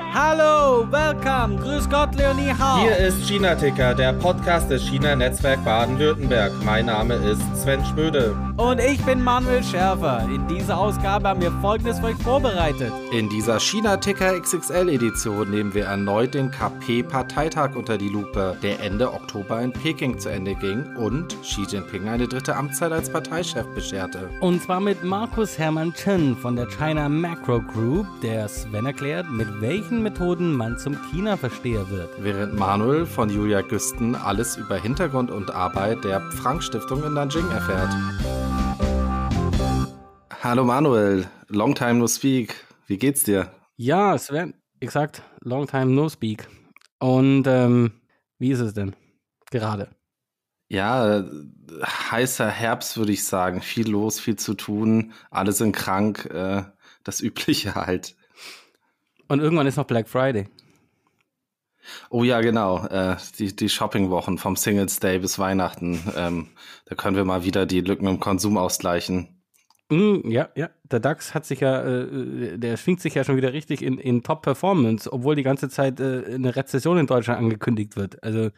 Hallo, welcome, grüß Gott, Leonie Hau. Hier ist China Ticker, der Podcast des China Netzwerk Baden-Württemberg. Mein Name ist Sven Schmöde. Und ich bin Manuel Schärfer. In dieser Ausgabe haben wir folgendes für euch vorbereitet. In dieser China Ticker XXL Edition nehmen wir erneut den KP-Parteitag unter die Lupe, der Ende Oktober in Peking zu Ende ging und Xi Jinping eine dritte Amtszeit als Parteichef bescherte. Und zwar mit Markus Hermann Chen von der China Macro Group, der Sven erklärt, mit welchen Methoden man zum China-Versteher wird. Während Manuel von Julia Güsten alles über Hintergrund und Arbeit der Frank-Stiftung in Nanjing erfährt. Hallo Manuel, long time no speak. Wie geht's dir? Ja, Sven, exakt, long time no speak. Und ähm, wie ist es denn gerade? Ja, heißer Herbst würde ich sagen. Viel los, viel zu tun. Alle sind krank. Äh, das Übliche halt. Und irgendwann ist noch Black Friday. Oh ja, genau. Äh, die die Shoppingwochen vom Singles Day bis Weihnachten. Ähm, da können wir mal wieder die Lücken im Konsum ausgleichen. Mm, ja, ja. Der DAX hat sich ja, äh, der schwingt sich ja schon wieder richtig in, in Top-Performance, obwohl die ganze Zeit äh, eine Rezession in Deutschland angekündigt wird. Also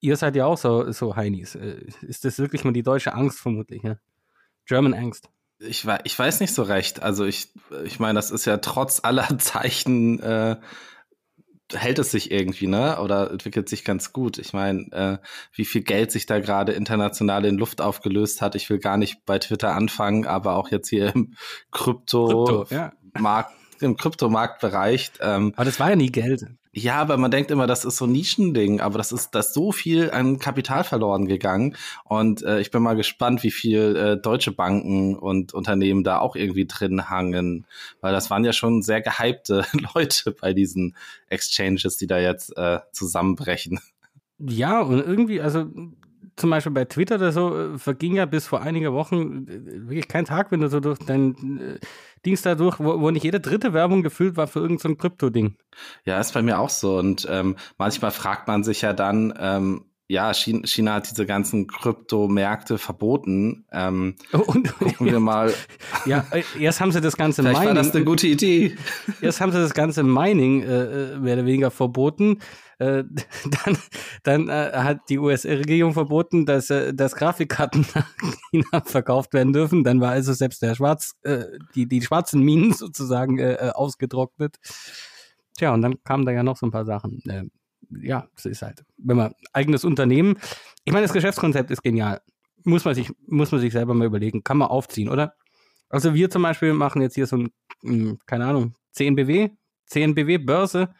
ihr seid ja auch so, so Heinis. Äh, ist das wirklich mal die deutsche Angst vermutlich, ja? German Angst. Ich, ich weiß nicht so recht. Also ich, ich meine, das ist ja trotz aller Zeichen äh, hält es sich irgendwie, ne? Oder entwickelt sich ganz gut. Ich meine, äh, wie viel Geld sich da gerade international in Luft aufgelöst hat. Ich will gar nicht bei Twitter anfangen, aber auch jetzt hier im Krypto-Markt, ja. im Kryptomarktbereich. Ähm, aber das war ja nie Geld. Ja, aber man denkt immer, das ist so ein Nischending, aber das ist, das so viel an Kapital verloren gegangen. Und äh, ich bin mal gespannt, wie viel äh, deutsche Banken und Unternehmen da auch irgendwie drin hangen. Weil das waren ja schon sehr gehypte Leute bei diesen Exchanges, die da jetzt äh, zusammenbrechen. Ja, und irgendwie, also zum Beispiel bei Twitter oder so äh, verging ja bis vor einiger Wochen äh, wirklich kein Tag, wenn du so durch dein äh, Dings da durch, wo, wo nicht jede dritte Werbung gefüllt war für irgendein so Krypto-Ding. Ja, ist bei mir auch so. Und ähm, manchmal fragt man sich ja dann, ähm, ja, China, China, hat diese ganzen Kryptomärkte verboten. Ähm, und, gucken wir mal. Ja, erst haben sie das ganze Vielleicht Mining. War das eine gute Idee. Erst haben sie das ganze Mining äh, mehr oder weniger verboten. Äh, dann dann äh, hat die US-Regierung verboten, dass, äh, dass Grafikkarten nach China verkauft werden dürfen. Dann war also selbst der Schwarz, äh, die, die schwarzen Minen sozusagen äh, äh, ausgetrocknet. Tja, und dann kamen da ja noch so ein paar Sachen. Äh, ja, es ist halt, wenn man eigenes Unternehmen, ich meine, das Geschäftskonzept ist genial. Muss man sich, muss man sich selber mal überlegen. Kann man aufziehen, oder? Also wir zum Beispiel machen jetzt hier so ein, hm, keine Ahnung, 10 BW, 10 BW Börse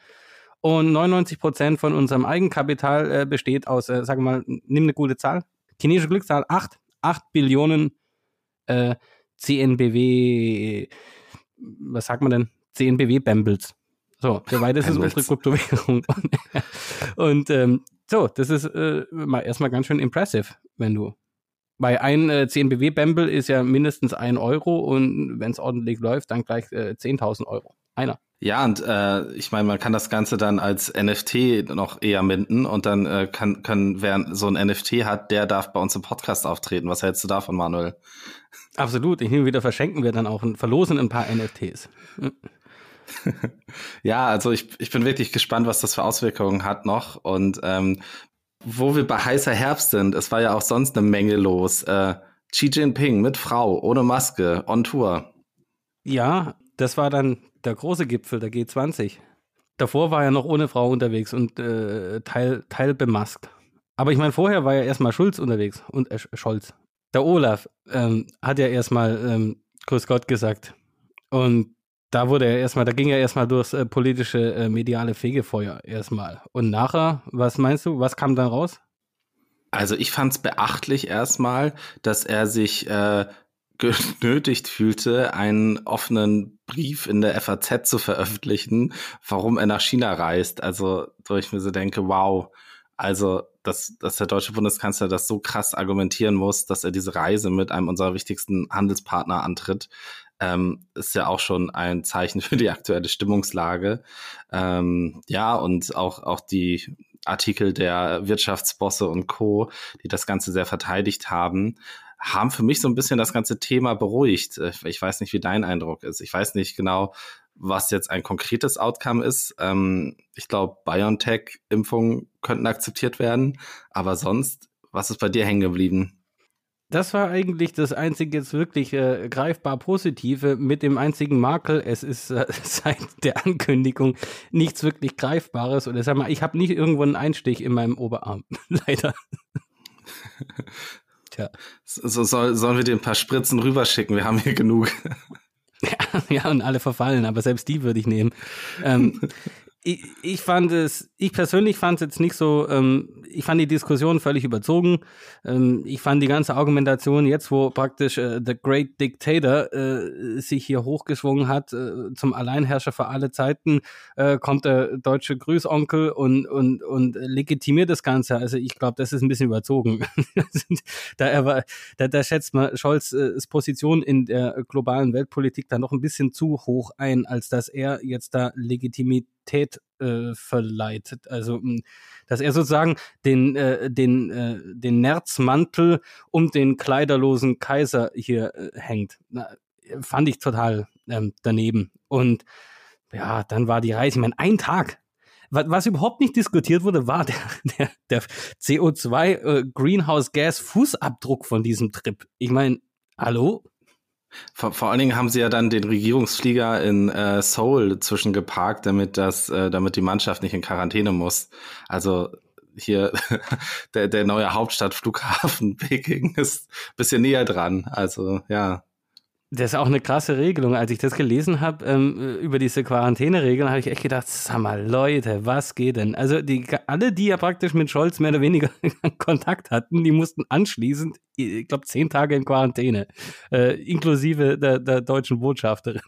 und 99 Prozent von unserem Eigenkapital äh, besteht aus, äh, sag mal, nimm eine gute Zahl, chinesische Glückszahl, 8, 8 Billionen äh, CNBW, was sagt man denn? CNBW So, soweit ist es unsere Kryptowährung. und ähm, so, das ist äh, mal erstmal ganz schön impressive, wenn du. Weil ein äh, CNBW-Bamble ist ja mindestens ein Euro und wenn es ordentlich läuft, dann gleich äh, 10.000 Euro. Einer. Ja, und äh, ich meine, man kann das Ganze dann als NFT noch eher minden und dann äh, kann, kann, wer so ein NFT hat, der darf bei uns im Podcast auftreten. Was hältst du davon, Manuel? Absolut. Hin und wieder verschenken wir dann auch und verlosen ein paar NFTs. Ja, also ich, ich bin wirklich gespannt, was das für Auswirkungen hat noch. Und ähm, wo wir bei heißer Herbst sind, es war ja auch sonst eine Menge los. Äh, Xi Jinping mit Frau, ohne Maske, on Tour. Ja, das war dann der große Gipfel, der G20. Davor war er noch ohne Frau unterwegs und äh, teil, teil bemaskt. Aber ich meine, vorher war ja erstmal Schulz unterwegs und äh, Scholz. Der Olaf ähm, hat ja erstmal ähm, Grüß Gott gesagt. Und da wurde er erstmal, da ging er erstmal durchs äh, politische, äh, mediale Fegefeuer erstmal. Und nachher, was meinst du, was kam dann raus? Also ich fand es beachtlich erstmal, dass er sich äh, genötigt fühlte, einen offenen Brief in der FAZ zu veröffentlichen, warum er nach China reist. Also, wo ich mir so denke, wow, also, dass, dass der deutsche Bundeskanzler das so krass argumentieren muss, dass er diese Reise mit einem unserer wichtigsten Handelspartner antritt, ähm, ist ja auch schon ein Zeichen für die aktuelle Stimmungslage. Ähm, ja, und auch, auch die Artikel der Wirtschaftsbosse und Co., die das Ganze sehr verteidigt haben, haben für mich so ein bisschen das ganze Thema beruhigt. Ich weiß nicht, wie dein Eindruck ist. Ich weiß nicht genau, was jetzt ein konkretes Outcome ist. Ähm, ich glaube, BioNTech-Impfungen könnten akzeptiert werden, aber sonst, was ist bei dir hängen geblieben? Das war eigentlich das einzige jetzt wirklich äh, greifbar Positive mit dem einzigen Makel. Es ist äh, seit der Ankündigung nichts wirklich Greifbares. Oder sag mal, ich habe nicht irgendwo einen Einstich in meinem Oberarm. Leider. Tja. So, soll, sollen wir dir ein paar Spritzen rüberschicken? Wir haben hier genug. Ja, ja, und alle verfallen, aber selbst die würde ich nehmen. Ähm, ich, ich fand es, ich persönlich fand es jetzt nicht so, ähm, ich fand die Diskussion völlig überzogen. Ähm, ich fand die ganze Argumentation jetzt, wo praktisch äh, The Great Dictator äh, sich hier hochgeschwungen hat äh, zum Alleinherrscher für alle Zeiten, äh, kommt der deutsche Grüßonkel und, und, und legitimiert das Ganze. Also ich glaube, das ist ein bisschen überzogen. da, er war, da, da schätzt man Scholz äh, Position in der globalen Weltpolitik da noch ein bisschen zu hoch ein, als dass er jetzt da Legitimität Autorität äh, verleiht. Also, hm, dass er sozusagen den, äh, den, äh, den Nerzmantel um den kleiderlosen Kaiser hier äh, hängt. Na, fand ich total ähm, daneben. Und ja, dann war die Reise, ich meine, ein Tag. Was, überhaupt nicht diskutiert wurde, war der, der, der CO2 äh, Greenhouse Gas Fußabdruck von diesem Trip. Ich meine, hallo? Vor, vor allen Dingen haben sie ja dann den Regierungsflieger in äh, Seoul zwischengeparkt, damit das, äh, damit die Mannschaft nicht in Quarantäne muss. Also hier der, der neue Hauptstadtflughafen Peking ist bisschen näher dran. Also ja. Das ist auch eine krasse Regelung. Als ich das gelesen habe ähm, über diese Quarantäneregeln, habe ich echt gedacht, sag mal, Leute, was geht denn? Also die, alle, die ja praktisch mit Scholz mehr oder weniger Kontakt hatten, die mussten anschließend, ich glaube, zehn Tage in Quarantäne, äh, inklusive der, der deutschen Botschafterin.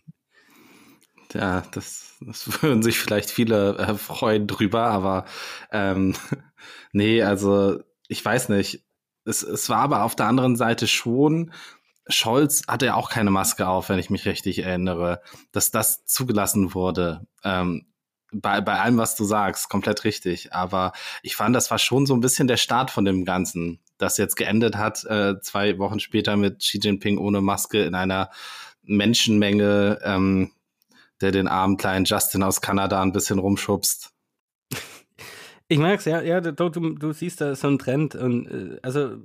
Ja, das, das würden sich vielleicht viele äh, freuen drüber, aber ähm, nee, also ich weiß nicht. Es, es war aber auf der anderen Seite schon Scholz hatte ja auch keine Maske auf, wenn ich mich richtig erinnere, dass das zugelassen wurde. Ähm, bei, bei allem, was du sagst, komplett richtig. Aber ich fand, das war schon so ein bisschen der Start von dem Ganzen, das jetzt geendet hat, äh, zwei Wochen später mit Xi Jinping ohne Maske in einer Menschenmenge, ähm, der den armen kleinen Justin aus Kanada ein bisschen rumschubst. Ich merk's, ja, ja, du, du, du siehst da so einen Trend und äh, also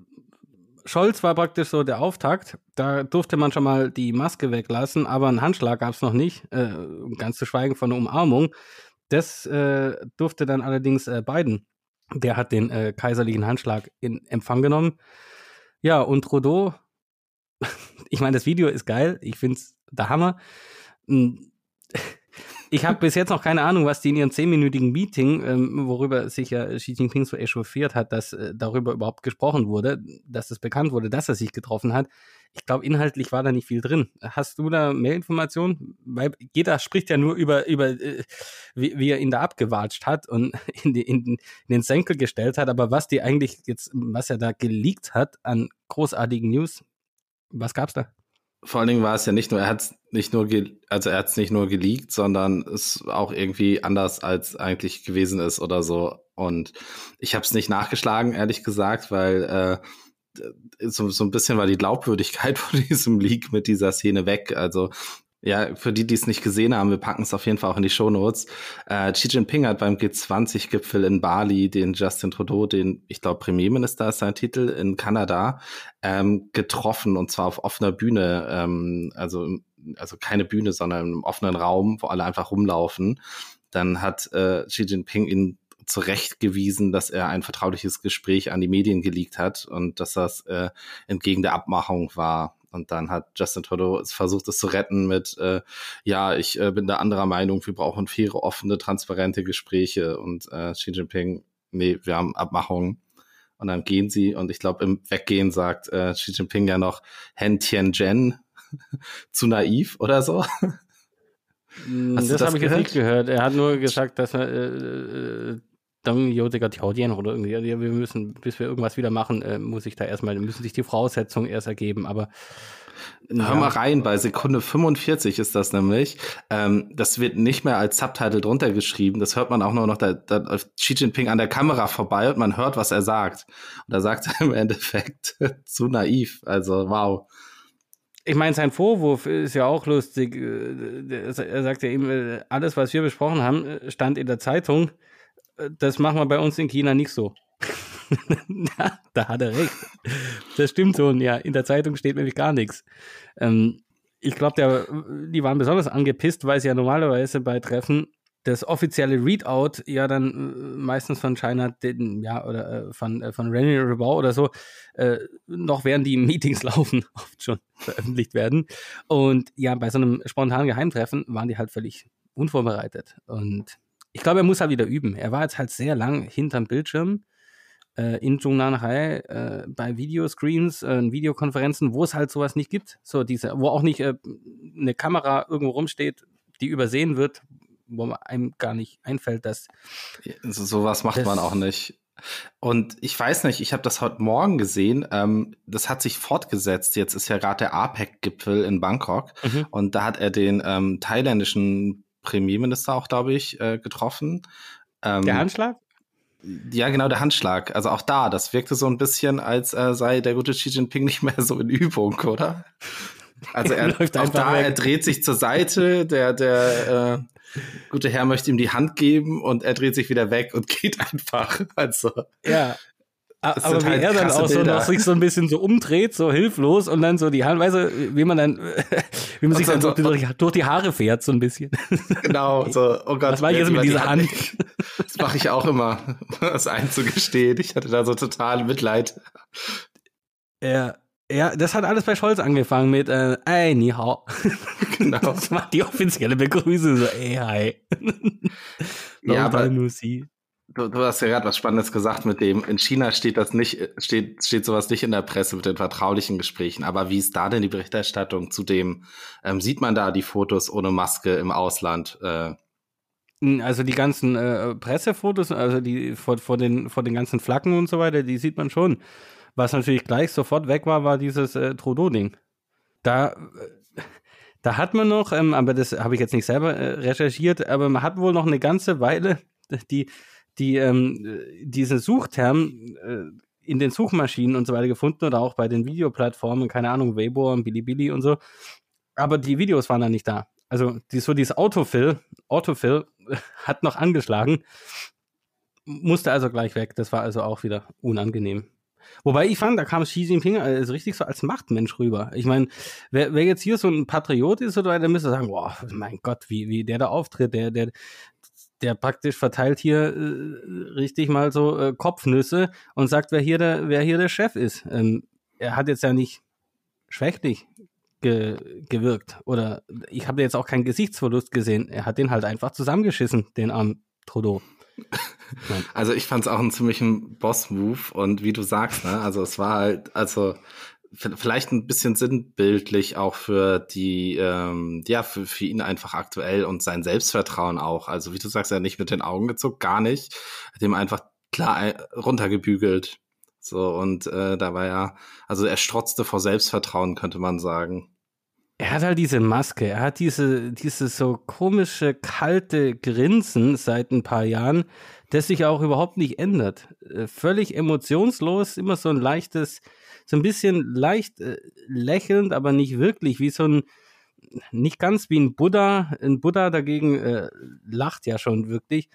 Scholz war praktisch so der Auftakt. Da durfte man schon mal die Maske weglassen, aber einen Handschlag gab es noch nicht, äh, ganz zu schweigen von der Umarmung. Das äh, durfte dann allerdings äh, Biden. Der hat den äh, kaiserlichen Handschlag in Empfang genommen. Ja, und Trudeau, ich meine, das Video ist geil. Ich finde es der Hammer. Ich habe bis jetzt noch keine Ahnung, was die in ihrem zehnminütigen Meeting, ähm, worüber sich ja Xi Jinping so echauffiert hat, dass äh, darüber überhaupt gesprochen wurde, dass es bekannt wurde, dass er sich getroffen hat. Ich glaube, inhaltlich war da nicht viel drin. Hast du da mehr Informationen? Weil jeder spricht ja nur über, über äh, wie, wie er ihn da abgewatscht hat und in, die, in, in den Senkel gestellt hat. Aber was die eigentlich jetzt, was er da geleakt hat an großartigen News, was gab's da? Vor allen Dingen war es ja nicht nur, er hat es nicht nur, also er hat es nicht nur geleakt, sondern es auch irgendwie anders als eigentlich gewesen ist oder so. Und ich habe es nicht nachgeschlagen, ehrlich gesagt, weil äh, so, so ein bisschen war die Glaubwürdigkeit von diesem Leak mit dieser Szene weg. Also ja, für die, die es nicht gesehen haben, wir packen es auf jeden Fall auch in die Shownotes. Äh, Xi Jinping hat beim G20-Gipfel in Bali den Justin Trudeau, den, ich glaube, Premierminister ist sein Titel, in Kanada, ähm, getroffen und zwar auf offener Bühne, ähm, also, also keine Bühne, sondern im offenen Raum, wo alle einfach rumlaufen. Dann hat äh, Xi Jinping ihn zurechtgewiesen, dass er ein vertrauliches Gespräch an die Medien geleakt hat und dass das äh, entgegen der Abmachung war. Und dann hat Justin Trudeau versucht, es zu retten mit, äh, ja, ich äh, bin da anderer Meinung, wir brauchen faire, offene, transparente Gespräche. Und äh, Xi Jinping, nee, wir haben Abmachungen. Und dann gehen sie und ich glaube, im Weggehen sagt äh, Xi Jinping ja noch Hen Tianzhen zu naiv oder so. Hm, Hast das, das habe ich jetzt nicht gehört. Er hat nur gesagt, dass er äh, dann Jodiger Tiaudien oder irgendwie, wir müssen, bis wir irgendwas wieder machen, äh, muss ich da erstmal, müssen sich die Voraussetzungen erst ergeben, aber ja. Hör mal rein, bei Sekunde 45 ist das nämlich. Ähm, das wird nicht mehr als Subtitle drunter geschrieben. Das hört man auch nur noch, da, da läuft Xi Jinping an der Kamera vorbei und man hört, was er sagt. Und da sagt er im Endeffekt zu naiv. Also, wow. ich meine, sein Vorwurf ist ja auch lustig. Äh, er sagt ja eben, äh, alles, was wir besprochen haben, äh, stand in der Zeitung. Das machen wir bei uns in China nicht so. ja, da hat er recht. Das stimmt. Und ja, in der Zeitung steht nämlich gar nichts. Ähm, ich glaube, die waren besonders angepisst, weil sie ja normalerweise bei Treffen das offizielle Readout ja dann äh, meistens von China, den, ja, oder äh, von, äh, von René Rebau oder so, äh, noch während die Meetings laufen, oft schon veröffentlicht werden. Und ja, bei so einem spontanen Geheimtreffen waren die halt völlig unvorbereitet. Und ich glaube, er muss halt wieder üben. Er war jetzt halt sehr lang hinterm Bildschirm äh, in Zhongnanhai äh, bei Videoscreens, äh, Videokonferenzen, wo es halt sowas nicht gibt. So diese, wo auch nicht äh, eine Kamera irgendwo rumsteht, die übersehen wird, wo einem gar nicht einfällt, dass. So, sowas macht man auch nicht. Und ich weiß nicht, ich habe das heute Morgen gesehen. Ähm, das hat sich fortgesetzt. Jetzt ist ja gerade der APEC-Gipfel in Bangkok mhm. und da hat er den ähm, thailändischen Premierminister auch, glaube ich, äh, getroffen. Ähm, der Handschlag? Ja, genau, der Handschlag. Also auch da, das wirkte so ein bisschen, als äh, sei der gute Xi Jinping nicht mehr so in Übung, oder? Also er, läuft auch da, weg. er dreht sich zur Seite, der, der äh, gute Herr möchte ihm die Hand geben und er dreht sich wieder weg und geht einfach. Also. Ja. Aber wie halt er dann auch so noch sich so ein bisschen so umdreht, so hilflos und dann so die Haare, weißt du, wie man dann, wie man sich dann so, durch, durch, die Haare fährt, so ein bisschen. Genau, so, oh Gott. Was war ich jetzt mit dieser Hand? Das mache ich auch immer, das einzugestehen. Ich hatte da so total Mitleid. Ja, ja, das hat alles bei Scholz angefangen mit äh, Ey, ni hao. Genau. Das war die offizielle Begrüßung, so ey, hi. ja, aber du, du hast ja gerade was Spannendes gesagt mit dem, in China steht das nicht, steht, steht sowas nicht in der Presse mit den vertraulichen Gesprächen. Aber wie ist da denn die Berichterstattung zu dem? Ähm, sieht man da die Fotos ohne Maske im Ausland? Äh, also die ganzen äh, Pressefotos, also die vor, vor, den, vor den ganzen Flaggen und so weiter, die sieht man schon. Was natürlich gleich sofort weg war, war dieses äh, Trudeau-Ding. Da, da hat man noch, ähm, aber das habe ich jetzt nicht selber äh, recherchiert, aber man hat wohl noch eine ganze Weile die, die, ähm, diese Suchterm äh, in den Suchmaschinen und so weiter gefunden oder auch bei den Videoplattformen, keine Ahnung, Weibo und Bilibili und so. Aber die Videos waren dann nicht da. Also die, so dieses Autofill, Autofill hat noch angeschlagen, musste also gleich weg. Das war also auch wieder unangenehm. Wobei ich fand, da kam Xi Jinping also richtig so als Machtmensch rüber. Ich meine, wer, wer jetzt hier so ein Patriot ist oder der müsste sagen, boah, mein Gott, wie, wie der da auftritt, der, der, der praktisch verteilt hier äh, richtig mal so äh, Kopfnüsse und sagt, wer hier der, wer hier der Chef ist. Ähm, er hat jetzt ja nicht schwächlich ge gewirkt oder ich habe jetzt auch keinen Gesichtsverlust gesehen. Er hat den halt einfach zusammengeschissen, den armen Trudeau. Also ich fand es auch einen ziemlichen Boss-Move und wie du sagst, ne, also es war halt, also vielleicht ein bisschen sinnbildlich auch für die, ähm, ja, für, für ihn einfach aktuell und sein Selbstvertrauen auch. Also wie du sagst, er nicht mit den Augen gezuckt, gar nicht. Hat ihm einfach klar runtergebügelt. So, und äh, da war ja, also er strotzte vor Selbstvertrauen, könnte man sagen. Er hat halt diese Maske, er hat diese, diese so komische, kalte Grinsen seit ein paar Jahren, das sich auch überhaupt nicht ändert. Äh, völlig emotionslos, immer so ein leichtes, so ein bisschen leicht äh, lächelnd, aber nicht wirklich, wie so ein, nicht ganz wie ein Buddha. Ein Buddha dagegen äh, lacht ja schon wirklich.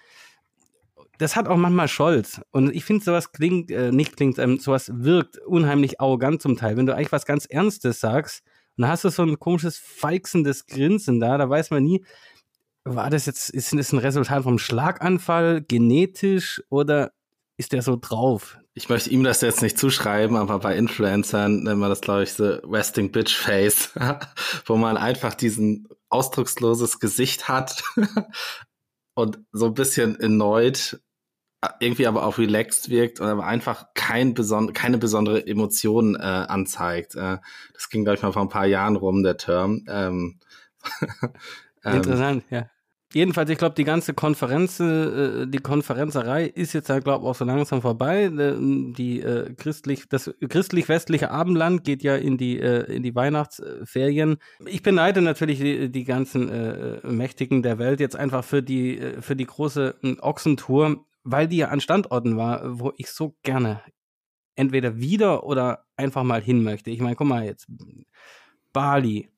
Das hat auch manchmal Scholz. Und ich finde, sowas klingt, äh, nicht klingt, ähm, sowas wirkt unheimlich arrogant zum Teil. Wenn du eigentlich was ganz Ernstes sagst, und dann hast du so ein komisches, feixendes Grinsen da, da weiß man nie, war das jetzt, ist das ein Resultat vom Schlaganfall, genetisch oder ist der so drauf? Ich möchte ihm das jetzt nicht zuschreiben, aber bei Influencern nennt man das, glaube ich, so Resting Bitch Face, wo man einfach diesen ausdrucksloses Gesicht hat und so ein bisschen erneut irgendwie aber auch relaxed wirkt und aber einfach kein beson keine besondere Emotion äh, anzeigt. Äh, das ging, glaube ich, mal vor ein paar Jahren rum, der Term. Ähm, ähm, Interessant, ja. Jedenfalls, ich glaube, die ganze Konferenz, äh, die Konferenzerei ist jetzt, glaube ich, auch so langsam vorbei. Äh, die äh, christlich, das christlich-westliche Abendland geht ja in die äh, in die Weihnachtsferien. Ich beneide natürlich die, die ganzen äh, Mächtigen der Welt jetzt einfach für die äh, für die große äh, Ochsentour weil die ja an Standorten war, wo ich so gerne entweder wieder oder einfach mal hin möchte. Ich meine, guck mal jetzt, Bali.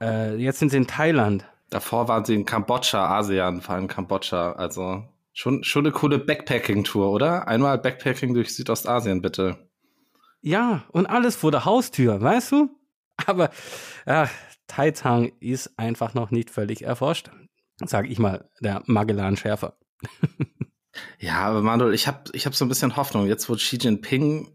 Äh, jetzt sind sie in Thailand. Davor waren sie in Kambodscha, ASEAN, vor allem Kambodscha. Also schon, schon eine coole Backpacking-Tour, oder? Einmal Backpacking durch Südostasien, bitte. Ja, und alles vor der Haustür, weißt du? Aber ja, Taitang ist einfach noch nicht völlig erforscht. Sag ich mal, der Magellan-Schärfer. ja, aber Manuel, ich habe ich hab so ein bisschen Hoffnung. Jetzt, wo Xi Jinping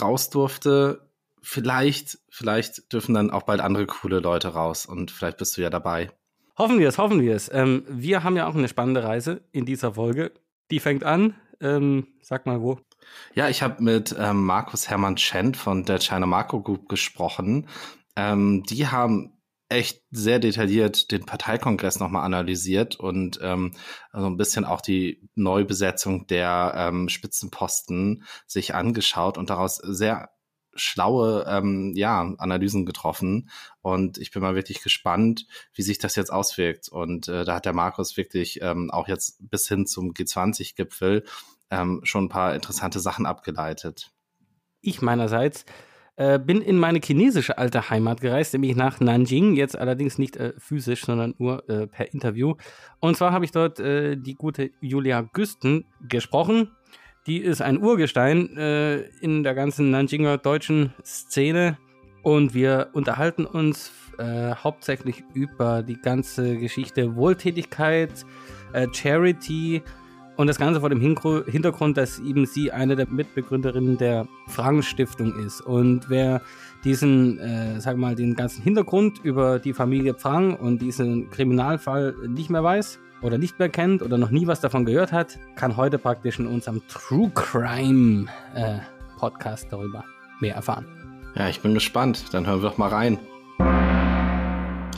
raus durfte, vielleicht, vielleicht dürfen dann auch bald andere coole Leute raus und vielleicht bist du ja dabei. Hoffen wir es, hoffen wir es. Ähm, wir haben ja auch eine spannende Reise in dieser Folge. Die fängt an. Ähm, sag mal wo. Ja, ich habe mit ähm, Markus Hermann Chen von der China Marco Group gesprochen. Ähm, die haben echt sehr detailliert den Parteikongress nochmal analysiert und ähm, also ein bisschen auch die Neubesetzung der ähm, Spitzenposten sich angeschaut und daraus sehr schlaue ähm, ja, Analysen getroffen. Und ich bin mal wirklich gespannt, wie sich das jetzt auswirkt. Und äh, da hat der Markus wirklich ähm, auch jetzt bis hin zum G20-Gipfel ähm, schon ein paar interessante Sachen abgeleitet. Ich meinerseits äh, bin in meine chinesische alte Heimat gereist, nämlich nach Nanjing, jetzt allerdings nicht äh, physisch, sondern nur äh, per Interview. Und zwar habe ich dort äh, die gute Julia Güsten gesprochen. Die ist ein Urgestein äh, in der ganzen Nanjinger deutschen Szene. Und wir unterhalten uns äh, hauptsächlich über die ganze Geschichte Wohltätigkeit, Charity und das Ganze vor dem Hintergrund, dass eben sie eine der Mitbegründerinnen der Frank Stiftung ist. Und wer diesen, äh, sag mal, den ganzen Hintergrund über die Familie Pfang und diesen Kriminalfall nicht mehr weiß oder nicht mehr kennt oder noch nie was davon gehört hat, kann heute praktisch in unserem True Crime äh, Podcast darüber mehr erfahren. Ja, ich bin gespannt. Dann hören wir doch mal rein.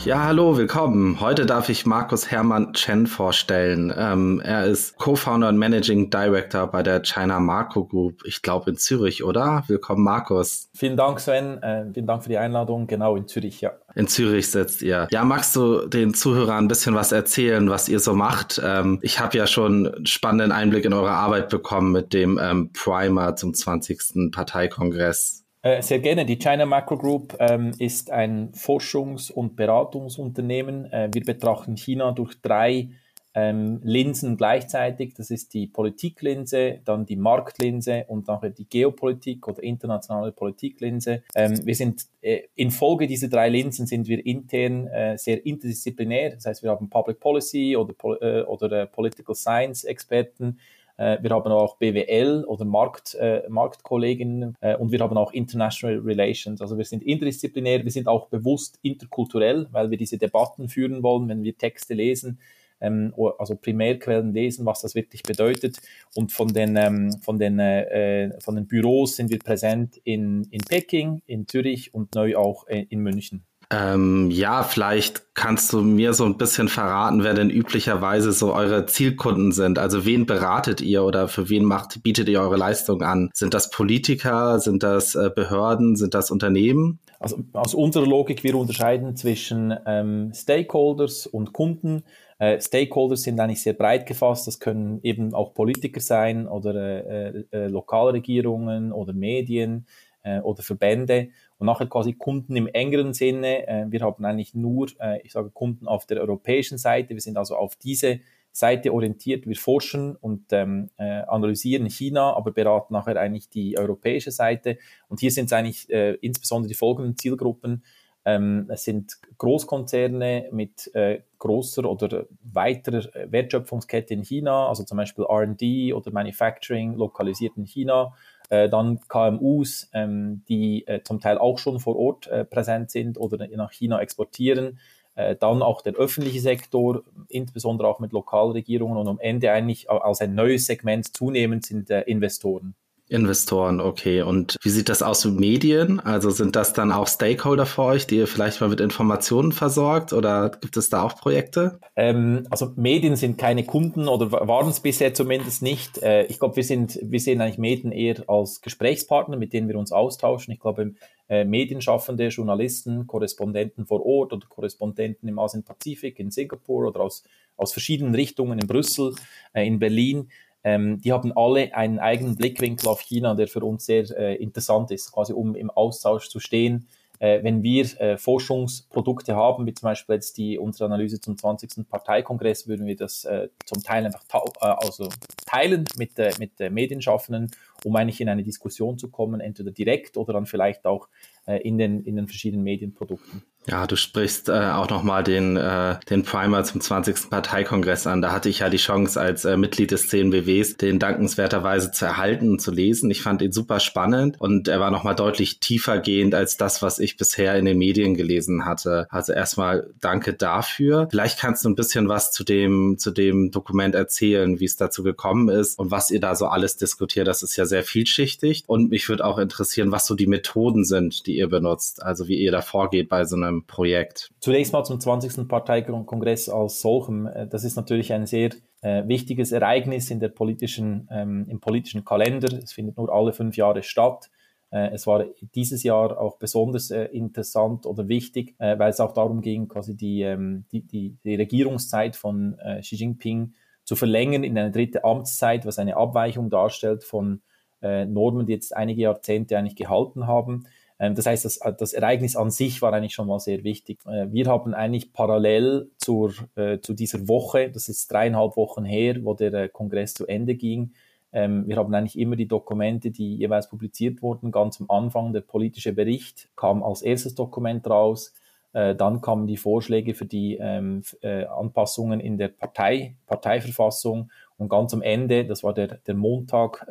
Ja, hallo, willkommen. Heute darf ich Markus Hermann Chen vorstellen. Ähm, er ist Co-Founder und Managing Director bei der China Marco Group, ich glaube in Zürich, oder? Willkommen, Markus. Vielen Dank, Sven. Äh, vielen Dank für die Einladung. Genau, in Zürich, ja. In Zürich sitzt ihr. Ja, magst du den Zuhörern ein bisschen was erzählen, was ihr so macht? Ähm, ich habe ja schon einen spannenden Einblick in eure Arbeit bekommen mit dem ähm, Primer zum 20. Parteikongress. Äh, sehr gerne. Die China Macro Group ähm, ist ein Forschungs- und Beratungsunternehmen. Äh, wir betrachten China durch drei ähm, Linsen gleichzeitig. Das ist die Politiklinse, dann die Marktlinse und nachher die Geopolitik oder internationale Politiklinse. Ähm, wir sind äh, infolge dieser drei Linsen sind wir intern äh, sehr interdisziplinär. Das heißt, wir haben Public Policy oder, äh, oder äh, Political Science Experten. Äh, wir haben auch BWL oder Markt, äh, Marktkolleginnen äh, und wir haben auch International Relations. Also wir sind interdisziplinär, wir sind auch bewusst interkulturell, weil wir diese Debatten führen wollen, wenn wir Texte lesen ähm, also Primärquellen lesen, was das wirklich bedeutet. Und von den, ähm, von den, äh, von den Büros sind wir präsent in, in Peking, in Zürich und neu auch äh, in München. Ähm, ja, vielleicht kannst du mir so ein bisschen verraten, wer denn üblicherweise so eure Zielkunden sind. Also wen beratet ihr oder für wen macht, bietet ihr eure Leistung an? Sind das Politiker? Sind das äh, Behörden? Sind das Unternehmen? Also aus unserer Logik, wir unterscheiden zwischen ähm, Stakeholders und Kunden. Äh, Stakeholders sind eigentlich sehr breit gefasst. Das können eben auch Politiker sein oder äh, äh, Lokalregierungen oder Medien äh, oder Verbände und nachher quasi Kunden im engeren Sinne. Äh, wir haben eigentlich nur, äh, ich sage Kunden auf der europäischen Seite. Wir sind also auf diese Seite orientiert. Wir forschen und ähm, äh, analysieren China, aber beraten nachher eigentlich die europäische Seite. Und hier sind es eigentlich äh, insbesondere die folgenden Zielgruppen. Ähm, es sind Großkonzerne mit äh, großer oder weiterer Wertschöpfungskette in China, also zum Beispiel R&D oder Manufacturing lokalisiert in China äh, dann KMUs, ähm, die äh, zum Teil auch schon vor Ort äh, präsent sind oder nach China exportieren. Äh, dann auch der öffentliche Sektor, insbesondere auch mit Lokalregierungen und am Ende eigentlich als ein neues Segment zunehmend sind äh, Investoren. Investoren, okay. Und wie sieht das aus mit Medien? Also sind das dann auch Stakeholder für euch, die ihr vielleicht mal mit Informationen versorgt oder gibt es da auch Projekte? Ähm, also Medien sind keine Kunden oder waren es bisher zumindest nicht. Äh, ich glaube, wir sind, wir sehen eigentlich Medien eher als Gesprächspartner, mit denen wir uns austauschen. Ich glaube, äh, Medienschaffende, Journalisten, Korrespondenten vor Ort oder Korrespondenten im Asien-Pazifik, in Singapur oder aus, aus verschiedenen Richtungen in Brüssel, äh, in Berlin ähm, die haben alle einen eigenen Blickwinkel auf China, der für uns sehr äh, interessant ist, quasi um im Austausch zu stehen äh, wenn wir äh, Forschungsprodukte haben, wie zum Beispiel jetzt die, unsere Analyse zum 20. Parteikongress, würden wir das äh, zum Teil einfach äh, also teilen mit, äh, mit Medienschaffenden, um eigentlich in eine Diskussion zu kommen, entweder direkt oder dann vielleicht auch in, den, in den verschiedenen Medienprodukten. Ja, du sprichst äh, auch nochmal den, äh, den Primer zum 20. Parteikongress an. Da hatte ich ja die Chance, als äh, Mitglied des CNBWs den dankenswerterweise zu erhalten und zu lesen. Ich fand ihn super spannend und er war nochmal deutlich tiefer gehend als das, was ich bisher in den Medien gelesen hatte. Also erstmal danke dafür. Vielleicht kannst du ein bisschen was zu dem, zu dem Dokument erzählen, wie es dazu gekommen ist und was ihr da so alles diskutiert. Das ist ja sehr vielschichtig. Und mich würde auch interessieren, was so die Methoden sind, die ihr benutzt. Also wie ihr da vorgeht bei so einem Projekt? Zunächst mal zum 20. Parteikongress als solchem. Äh, das ist natürlich ein sehr äh, wichtiges Ereignis in der politischen, ähm, im politischen Kalender. Es findet nur alle fünf Jahre statt. Äh, es war dieses Jahr auch besonders äh, interessant oder wichtig, äh, weil es auch darum ging, quasi die, ähm, die, die, die Regierungszeit von äh, Xi Jinping zu verlängern in eine dritte Amtszeit, was eine Abweichung darstellt von Normen, die jetzt einige Jahrzehnte eigentlich gehalten haben. Ähm, das heißt, das, das Ereignis an sich war eigentlich schon mal sehr wichtig. Äh, wir haben eigentlich parallel zur, äh, zu dieser Woche, das ist dreieinhalb Wochen her, wo der äh, Kongress zu Ende ging, ähm, wir haben eigentlich immer die Dokumente, die jeweils publiziert wurden. Ganz am Anfang der politische Bericht kam als erstes Dokument raus. dann kamen die Vorschläge für die ähm, Anpassungen in der Partei, Parteiverfassung. Und ganz am Ende, das war der, der Montag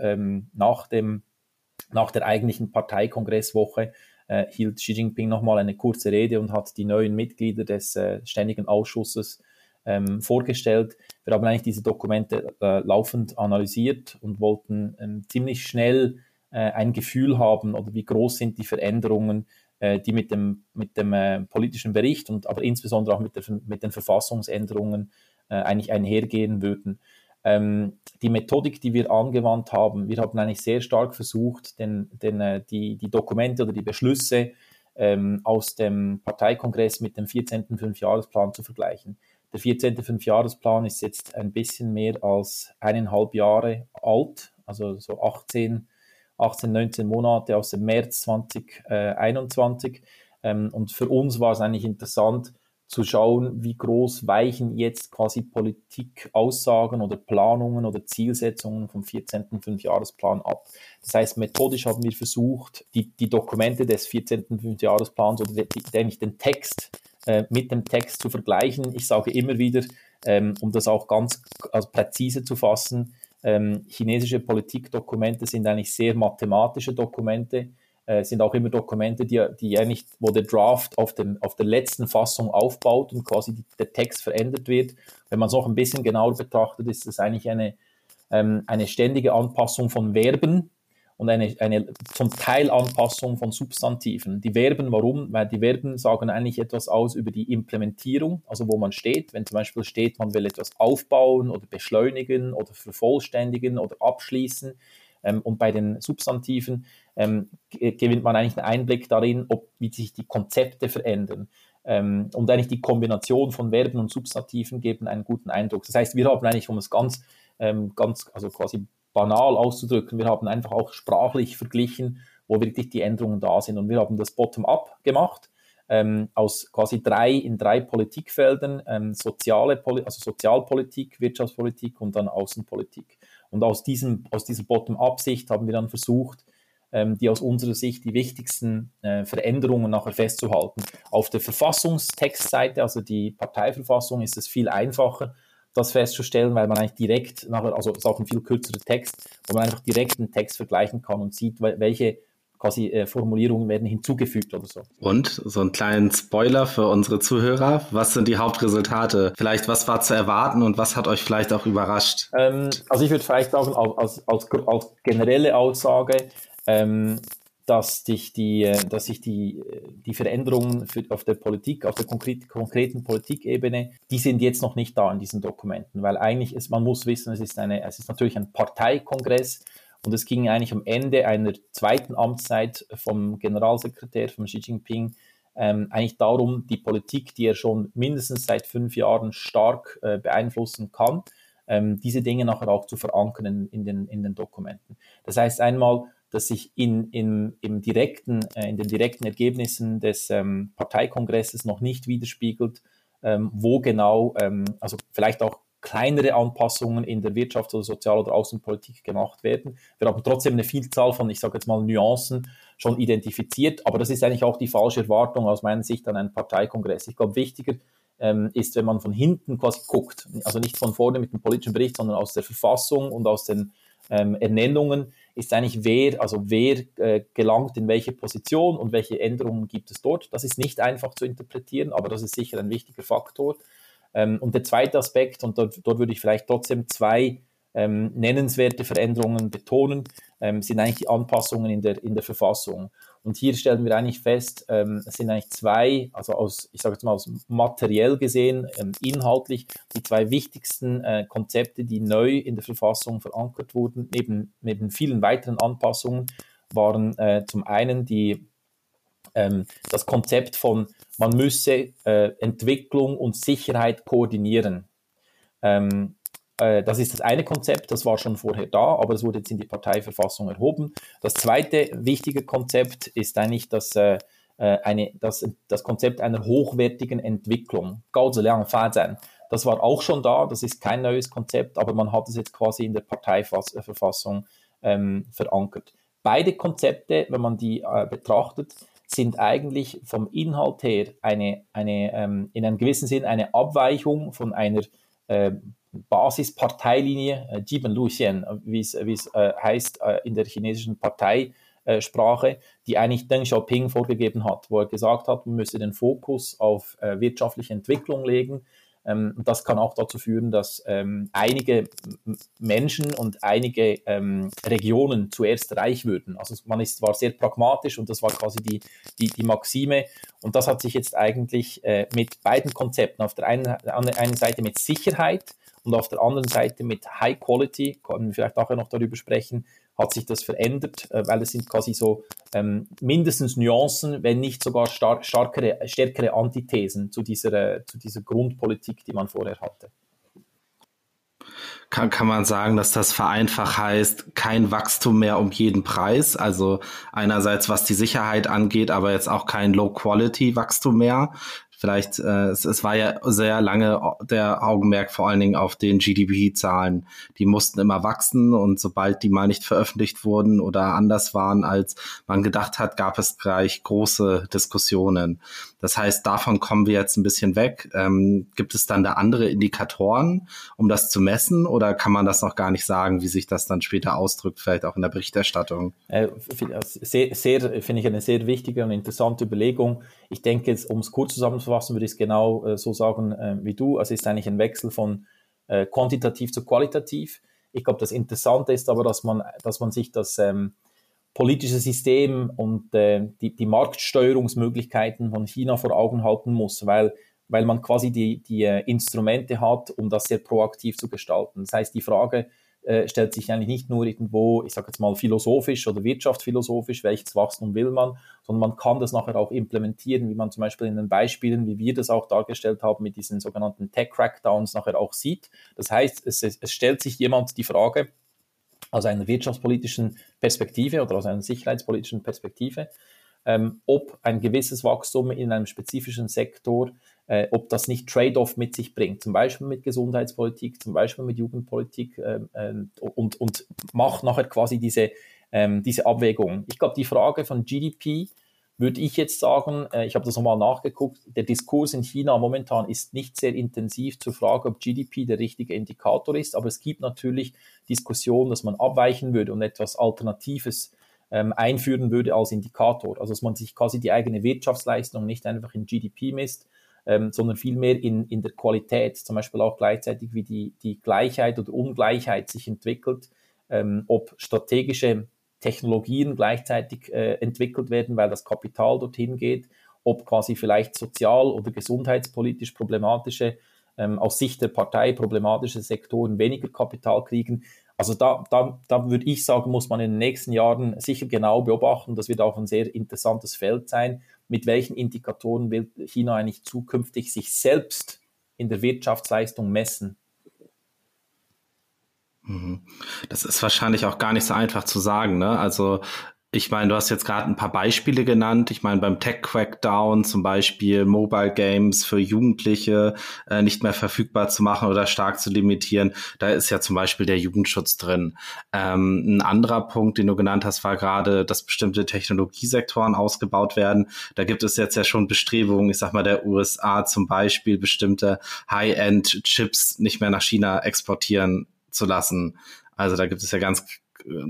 nach dem nach der eigentlichen Parteikongresswoche äh, hielt Xi Jinping nochmal eine kurze Rede und hat die neuen Mitglieder des äh, Ständigen Ausschusses ähm, vorgestellt. Wir haben eigentlich diese Dokumente äh, laufend analysiert und wollten ähm, ziemlich schnell äh, ein Gefühl haben oder wie groß sind die Veränderungen, äh, die mit dem, mit dem äh, politischen Bericht und aber insbesondere auch mit, der, mit den Verfassungsänderungen eigentlich einhergehen würden ähm, die Methodik, die wir angewandt haben, wir haben eigentlich sehr stark versucht, den, den, äh, die, die Dokumente oder die Beschlüsse ähm, aus dem Parteikongress mit dem 14. Fünfjahresplan zu vergleichen. Der 14. Fünfjahresplan ist jetzt ein bisschen mehr als eineinhalb Jahre alt, also so 18, 18 19 Monate aus dem März 2021. Ähm, und für uns war es eigentlich interessant, zu schauen, wie groß weichen jetzt quasi Politikaussagen oder Planungen oder Zielsetzungen vom 14. Fünfjahresplan ab. Das heißt, methodisch haben wir versucht, die, die Dokumente des 14. Fünfjahresplans oder die, den Text äh, mit dem Text zu vergleichen. Ich sage immer wieder, ähm, um das auch ganz also präzise zu fassen, ähm, chinesische Politikdokumente sind eigentlich sehr mathematische Dokumente äh, sind auch immer Dokumente, die, die eigentlich, wo der Draft auf, dem, auf der letzten Fassung aufbaut und quasi die, der Text verändert wird. Wenn man es noch ein bisschen genauer betrachtet, ist es eigentlich eine, ähm, eine ständige Anpassung von Verben und eine, eine zum Teil Anpassung von Substantiven. Die Verben, warum? Weil die Verben sagen eigentlich etwas aus über die Implementierung, also wo man steht. Wenn zum Beispiel steht, man will etwas aufbauen oder beschleunigen oder vervollständigen oder abschließen, ähm, und bei den Substantiven ähm, gewinnt man eigentlich einen Einblick darin, ob, wie sich die Konzepte verändern. Ähm, und eigentlich die Kombination von Verben und Substantiven geben einen guten Eindruck. Das heißt, wir haben eigentlich, um es ganz, ähm, ganz, also quasi banal auszudrücken, wir haben einfach auch sprachlich verglichen, wo wirklich die Änderungen da sind. Und wir haben das Bottom-up gemacht. Ähm, aus quasi drei in drei Politikfeldern, ähm, soziale, also Sozialpolitik, Wirtschaftspolitik und dann Außenpolitik. Und aus, diesem, aus dieser Bottom-up-Sicht haben wir dann versucht, die aus unserer Sicht die wichtigsten äh, Veränderungen nachher festzuhalten. Auf der Verfassungstextseite, also die Parteiverfassung, ist es viel einfacher, das festzustellen, weil man eigentlich direkt nachher, also es ist auch ein viel kürzerer Text, wo man einfach direkt den Text vergleichen kann und sieht, welche quasi äh, Formulierungen werden hinzugefügt oder so. Und so einen kleinen Spoiler für unsere Zuhörer. Was sind die Hauptresultate? Vielleicht, was war zu erwarten und was hat euch vielleicht auch überrascht? Ähm, also ich würde vielleicht sagen, als, als, als generelle Aussage, ähm, dass sich die, äh, dass sich die, die Veränderungen für, auf der Politik, auf der konkret, konkreten Politikebene, die sind jetzt noch nicht da in diesen Dokumenten, weil eigentlich ist, man muss wissen, es ist eine, es ist natürlich ein Parteikongress und es ging eigentlich am Ende einer zweiten Amtszeit vom Generalsekretär von Xi Jinping ähm, eigentlich darum, die Politik, die er schon mindestens seit fünf Jahren stark äh, beeinflussen kann, ähm, diese Dinge nachher auch zu verankern in, den, in den Dokumenten. Das heißt einmal, dass sich in, in, im direkten, äh, in den direkten Ergebnissen des ähm, Parteikongresses noch nicht widerspiegelt, ähm, wo genau, ähm, also vielleicht auch kleinere Anpassungen in der Wirtschafts- oder Sozial- oder Außenpolitik gemacht werden. Wir haben trotzdem eine Vielzahl von, ich sage jetzt mal, Nuancen schon identifiziert, aber das ist eigentlich auch die falsche Erwartung aus meiner Sicht an einen Parteikongress. Ich glaube, wichtiger ähm, ist, wenn man von hinten quasi guckt, also nicht von vorne mit dem politischen Bericht, sondern aus der Verfassung und aus den ähm, Ernennungen, ist eigentlich wer, also wer äh, gelangt in welche Position und welche Änderungen gibt es dort. Das ist nicht einfach zu interpretieren, aber das ist sicher ein wichtiger Faktor. Ähm, und der zweite Aspekt, und dort, dort würde ich vielleicht trotzdem zwei ähm, nennenswerte Veränderungen betonen, ähm, sind eigentlich die Anpassungen in der, in der Verfassung. Und hier stellen wir eigentlich fest, ähm, es sind eigentlich zwei, also aus, ich sage jetzt mal aus materiell gesehen, ähm, inhaltlich, die zwei wichtigsten äh, Konzepte, die neu in der Verfassung verankert wurden, neben, neben vielen weiteren Anpassungen, waren äh, zum einen die, ähm, das Konzept von, man müsse äh, Entwicklung und Sicherheit koordinieren. Ähm, äh, das ist das eine Konzept, das war schon vorher da, aber es wurde jetzt in die Parteiverfassung erhoben. Das zweite wichtige Konzept ist eigentlich das, äh, äh eine, das, das Konzept einer hochwertigen Entwicklung. Das war auch schon da, das ist kein neues Konzept, aber man hat es jetzt quasi in der Parteiverfassung ähm, verankert. Beide Konzepte, wenn man die äh, betrachtet, sind eigentlich vom Inhalt her eine, eine, ähm, in einem gewissen Sinn eine Abweichung von einer äh, Basisparteilinie, äh, Jiben Lu Xian, wie es, wie es äh, heißt äh, in der chinesischen Parteisprache, die eigentlich Deng Xiaoping vorgegeben hat, wo er gesagt hat, man müsse den Fokus auf äh, wirtschaftliche Entwicklung legen. Ähm, das kann auch dazu führen, dass ähm, einige Menschen und einige ähm, Regionen zuerst reich würden. Also man ist, war sehr pragmatisch und das war quasi die, die, die Maxime. Und das hat sich jetzt eigentlich äh, mit beiden Konzepten, auf der einen, einen Seite mit Sicherheit, und auf der anderen Seite mit High Quality, können wir vielleicht nachher noch darüber sprechen, hat sich das verändert, äh, weil es sind quasi so ähm, mindestens Nuancen, wenn nicht sogar star starkere, stärkere Antithesen zu dieser, zu dieser Grundpolitik, die man vorher hatte. Kann, kann man sagen, dass das vereinfacht heißt, kein Wachstum mehr um jeden Preis. Also einerseits was die Sicherheit angeht, aber jetzt auch kein Low-Quality-Wachstum mehr, vielleicht, äh, es, es war ja sehr lange der Augenmerk vor allen Dingen auf den GDP-Zahlen. Die mussten immer wachsen und sobald die mal nicht veröffentlicht wurden oder anders waren, als man gedacht hat, gab es gleich große Diskussionen. Das heißt, davon kommen wir jetzt ein bisschen weg. Ähm, gibt es dann da andere Indikatoren, um das zu messen oder kann man das noch gar nicht sagen, wie sich das dann später ausdrückt, vielleicht auch in der Berichterstattung? Äh, sehr, sehr finde ich eine sehr wichtige und interessante Überlegung. Ich denke, um es kurz zusammenzufassen, würde ich es genau äh, so sagen äh, wie du. Also es ist eigentlich ein Wechsel von äh, quantitativ zu qualitativ. Ich glaube, das Interessante ist aber, dass man, dass man sich das ähm, politische System und äh, die, die Marktsteuerungsmöglichkeiten von China vor Augen halten muss, weil, weil man quasi die, die äh, Instrumente hat, um das sehr proaktiv zu gestalten. Das heißt, die Frage, äh, stellt sich eigentlich nicht nur irgendwo, ich sage jetzt mal philosophisch oder wirtschaftsphilosophisch, welches Wachstum will man, sondern man kann das nachher auch implementieren, wie man zum Beispiel in den Beispielen, wie wir das auch dargestellt haben, mit diesen sogenannten Tech-Crackdowns nachher auch sieht. Das heißt, es, es stellt sich jemand die Frage, aus einer wirtschaftspolitischen Perspektive oder aus einer sicherheitspolitischen Perspektive, ähm, ob ein gewisses Wachstum in einem spezifischen Sektor äh, ob das nicht Trade-off mit sich bringt, zum Beispiel mit Gesundheitspolitik, zum Beispiel mit Jugendpolitik äh, äh, und, und macht nachher quasi diese, ähm, diese Abwägung. Ich glaube, die Frage von GDP würde ich jetzt sagen, äh, ich habe das nochmal nachgeguckt, der Diskurs in China momentan ist nicht sehr intensiv zur Frage, ob GDP der richtige Indikator ist, aber es gibt natürlich Diskussionen, dass man abweichen würde und etwas Alternatives ähm, einführen würde als Indikator. Also dass man sich quasi die eigene Wirtschaftsleistung nicht einfach in GDP misst, ähm, sondern vielmehr in, in der Qualität, zum Beispiel auch gleichzeitig, wie die, die Gleichheit oder Ungleichheit sich entwickelt, ähm, ob strategische Technologien gleichzeitig äh, entwickelt werden, weil das Kapital dorthin geht, ob quasi vielleicht sozial oder gesundheitspolitisch problematische, ähm, aus Sicht der Partei problematische Sektoren weniger Kapital kriegen. Also da, da, da würde ich sagen, muss man in den nächsten Jahren sicher genau beobachten. Das wird auch ein sehr interessantes Feld sein mit welchen Indikatoren will China eigentlich zukünftig sich selbst in der Wirtschaftsleistung messen? Mhm. Das ist wahrscheinlich auch gar nicht so einfach zu sagen. Ne? Also ich meine, du hast jetzt gerade ein paar Beispiele genannt. Ich meine, beim Tech Crackdown zum Beispiel Mobile Games für Jugendliche äh, nicht mehr verfügbar zu machen oder stark zu limitieren. Da ist ja zum Beispiel der Jugendschutz drin. Ähm, ein anderer Punkt, den du genannt hast, war gerade, dass bestimmte Technologiesektoren ausgebaut werden. Da gibt es jetzt ja schon Bestrebungen, ich sag mal, der USA zum Beispiel, bestimmte High-End-Chips nicht mehr nach China exportieren zu lassen. Also da gibt es ja ganz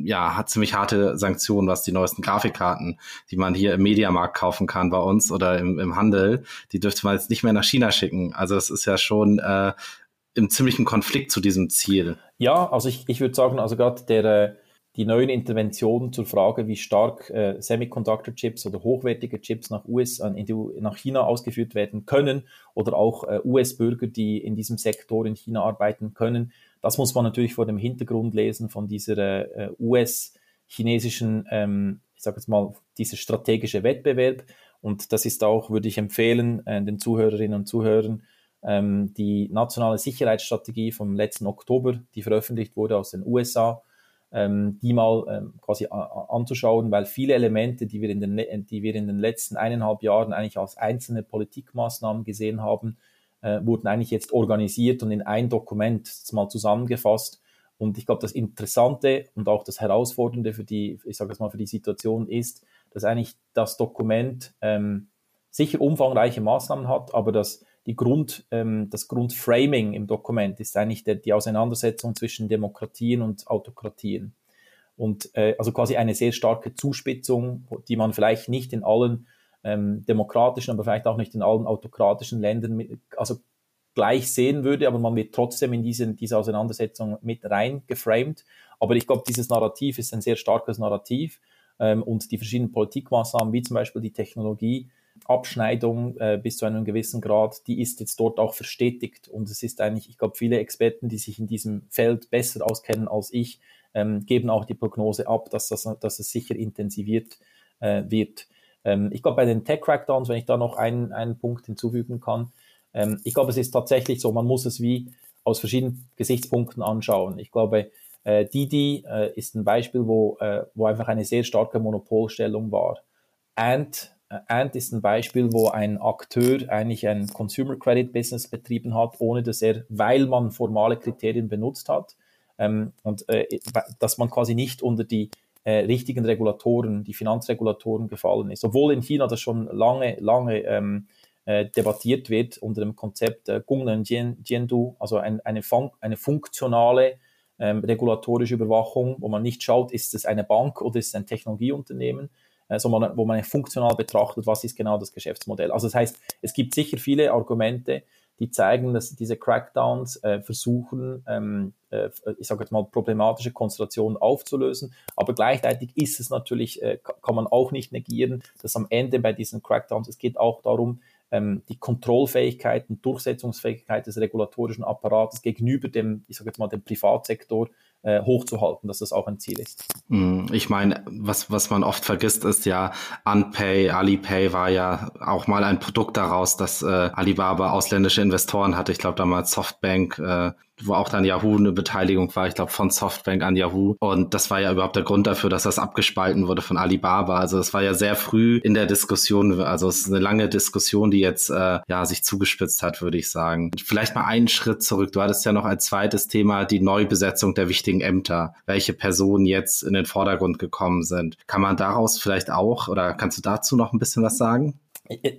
ja, hat ziemlich harte Sanktionen, was die neuesten Grafikkarten, die man hier im Mediamarkt kaufen kann bei uns oder im, im Handel, die dürfte man jetzt nicht mehr nach China schicken. Also das ist ja schon äh, im ziemlichen Konflikt zu diesem Ziel. Ja, also ich, ich würde sagen, also gerade der äh, die neuen Interventionen zur Frage, wie stark äh, Semiconductor-Chips oder hochwertige Chips nach, US, äh, die, nach China ausgeführt werden können oder auch äh, US-Bürger, die in diesem Sektor in China arbeiten können, das muss man natürlich vor dem Hintergrund lesen von dieser äh, US-chinesischen, ähm, ich sage jetzt mal, dieser strategische Wettbewerb. Und das ist auch, würde ich empfehlen, äh, den Zuhörerinnen und Zuhörern, ähm, die nationale Sicherheitsstrategie vom letzten Oktober, die veröffentlicht wurde aus den USA, ähm, die mal ähm, quasi anzuschauen, weil viele Elemente, die wir, in den, die wir in den letzten eineinhalb Jahren eigentlich als einzelne Politikmaßnahmen gesehen haben, äh, wurden eigentlich jetzt organisiert und in ein Dokument mal zusammengefasst. Und ich glaube, das Interessante und auch das Herausfordernde für die, ich sage es mal, für die Situation ist, dass eigentlich das Dokument ähm, sicher umfangreiche Maßnahmen hat, aber dass die Grund, ähm, das Grundframing im Dokument ist eigentlich der, die Auseinandersetzung zwischen Demokratien und Autokratien. Und äh, also quasi eine sehr starke Zuspitzung, die man vielleicht nicht in allen ähm, demokratischen, aber vielleicht auch nicht in allen autokratischen Ländern mit, also gleich sehen würde, aber man wird trotzdem in diese, diese Auseinandersetzung mit rein geframed. Aber ich glaube, dieses Narrativ ist ein sehr starkes Narrativ ähm, und die verschiedenen Politikmaßnahmen, wie zum Beispiel die Technologieabschneidung äh, bis zu einem gewissen Grad, die ist jetzt dort auch verstetigt. Und es ist eigentlich, ich glaube, viele Experten, die sich in diesem Feld besser auskennen als ich, ähm, geben auch die Prognose ab, dass, das, dass es sicher intensiviert äh, wird. Ähm, ich glaube, bei den Tech-Crackdowns, wenn ich da noch einen, einen Punkt hinzufügen kann, ähm, ich glaube, es ist tatsächlich so, man muss es wie aus verschiedenen Gesichtspunkten anschauen. Ich glaube, äh, Didi äh, ist ein Beispiel, wo, äh, wo einfach eine sehr starke Monopolstellung war. Ant, äh, Ant ist ein Beispiel, wo ein Akteur eigentlich ein Consumer Credit Business betrieben hat, ohne dass er, weil man formale Kriterien benutzt hat, ähm, und äh, dass man quasi nicht unter die äh, richtigen Regulatoren, die Finanzregulatoren gefallen ist. Obwohl in China das schon lange, lange ähm, äh, debattiert wird unter dem Konzept äh, Gungnen Jiandu, also ein, eine, fun eine funktionale ähm, regulatorische Überwachung, wo man nicht schaut, ist es eine Bank oder ist es ein Technologieunternehmen, äh, sondern wo man funktional betrachtet, was ist genau das Geschäftsmodell. Also das heißt, es gibt sicher viele Argumente, die zeigen, dass diese Crackdowns äh, versuchen, ähm, äh, ich sage jetzt mal, problematische Konstellationen aufzulösen. Aber gleichzeitig ist es natürlich, äh, kann man auch nicht negieren, dass am Ende bei diesen Crackdowns, es geht auch darum, ähm, die Kontrollfähigkeit und Durchsetzungsfähigkeit des regulatorischen Apparates gegenüber dem, ich sage jetzt mal, dem Privatsektor äh, hochzuhalten, dass das auch ein Ziel ist. Hm, ich meine, was, was man oft vergisst, ist ja, Unpay, Alipay war ja auch mal ein Produkt daraus, dass äh, Alibaba ausländische Investoren hatte. Ich glaube damals Softbank, äh, wo auch dann Yahoo eine Beteiligung war, ich glaube von Softbank an Yahoo. Und das war ja überhaupt der Grund dafür, dass das abgespalten wurde von Alibaba. Also es war ja sehr früh in der Diskussion, also es ist eine lange Diskussion, die jetzt äh, ja sich zugespitzt hat, würde ich sagen. Vielleicht mal einen Schritt zurück. Du hattest ja noch als zweites Thema die Neubesetzung der wichtigen Ämter, welche Personen jetzt in den Vordergrund gekommen sind. Kann man daraus vielleicht auch oder kannst du dazu noch ein bisschen was sagen?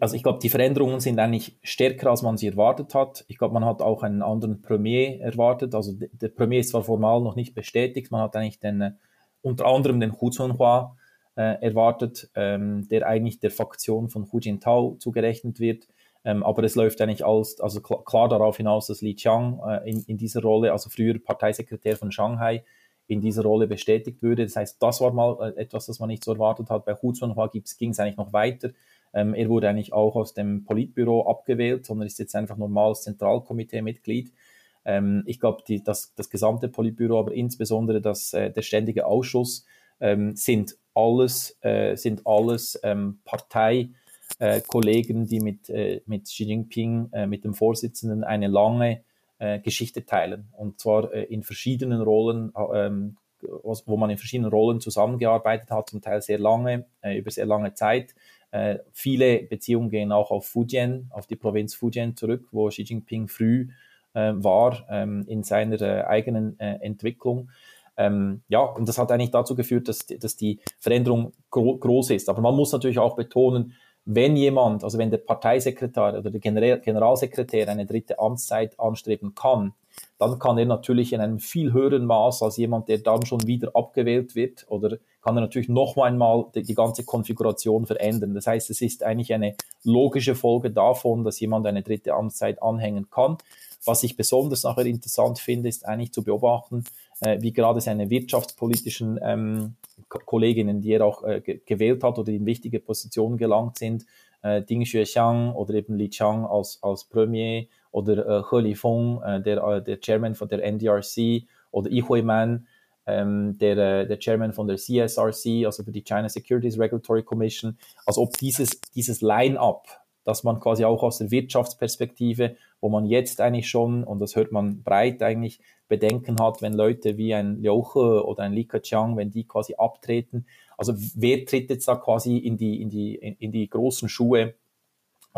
Also ich glaube, die Veränderungen sind eigentlich stärker, als man sie erwartet hat. Ich glaube, man hat auch einen anderen Premier erwartet. Also der Premier ist zwar formal noch nicht bestätigt, man hat eigentlich den, äh, unter anderem den Hu Zunhua äh, erwartet, ähm, der eigentlich der Faktion von Hu Jintao zugerechnet wird. Ähm, aber es läuft eigentlich alles, also klar, klar darauf hinaus, dass Li Qiang äh, in, in dieser Rolle, also früher Parteisekretär von Shanghai, in dieser Rolle bestätigt würde. Das heißt, das war mal äh, etwas, das man nicht so erwartet hat. Bei Hu Zunhua ging es eigentlich noch weiter. Ähm, er wurde eigentlich auch aus dem Politbüro abgewählt, sondern ist jetzt einfach normales Zentralkomitee-Mitglied. Ähm, ich glaube, das, das gesamte Politbüro, aber insbesondere das, äh, der ständige Ausschuss ähm, sind alles, äh, sind alles ähm, Parteikollegen, die mit, äh, mit Xi Jinping, äh, mit dem Vorsitzenden, eine lange äh, Geschichte teilen. Und zwar äh, in verschiedenen Rollen, ähm, wo man in verschiedenen Rollen zusammengearbeitet hat, zum Teil sehr lange, äh, über sehr lange Zeit. Äh, viele Beziehungen gehen auch auf Fujian, auf die Provinz Fujian zurück, wo Xi Jinping früh äh, war ähm, in seiner äh, eigenen äh, Entwicklung. Ähm, ja, und das hat eigentlich dazu geführt, dass, dass die Veränderung gro groß ist. Aber man muss natürlich auch betonen, wenn jemand, also wenn der Parteisekretär oder der General Generalsekretär eine dritte Amtszeit anstreben kann, dann kann er natürlich in einem viel höheren Maß als jemand, der dann schon wieder abgewählt wird, oder kann er natürlich noch einmal die, die ganze Konfiguration verändern. Das heißt, es ist eigentlich eine logische Folge davon, dass jemand eine dritte Amtszeit anhängen kann. Was ich besonders nachher interessant finde, ist eigentlich zu beobachten, äh, wie gerade seine wirtschaftspolitischen ähm, Kolleginnen, die er auch äh, gewählt hat oder in wichtige Positionen gelangt sind, äh, Ding Xuexiang oder eben Li Chang als, als Premier oder äh, He Lifeng, äh, der, äh, der Chairman von der NDRC oder Yi Huiman, ähm, der, äh, der Chairman von der CSRC, also für die China Securities Regulatory Commission, als ob dieses, dieses Line-up, dass man quasi auch aus der Wirtschaftsperspektive, wo man jetzt eigentlich schon, und das hört man breit eigentlich, Bedenken hat, wenn Leute wie ein Liu He oder ein Li Keqiang, wenn die quasi abtreten. Also wer tritt jetzt da quasi in die, in die, in die großen Schuhe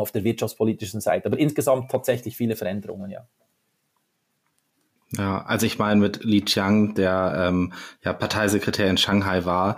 auf der wirtschaftspolitischen Seite? Aber insgesamt tatsächlich viele Veränderungen, ja. Ja, also ich meine mit Li Qiang, der ähm, ja Parteisekretär in Shanghai war,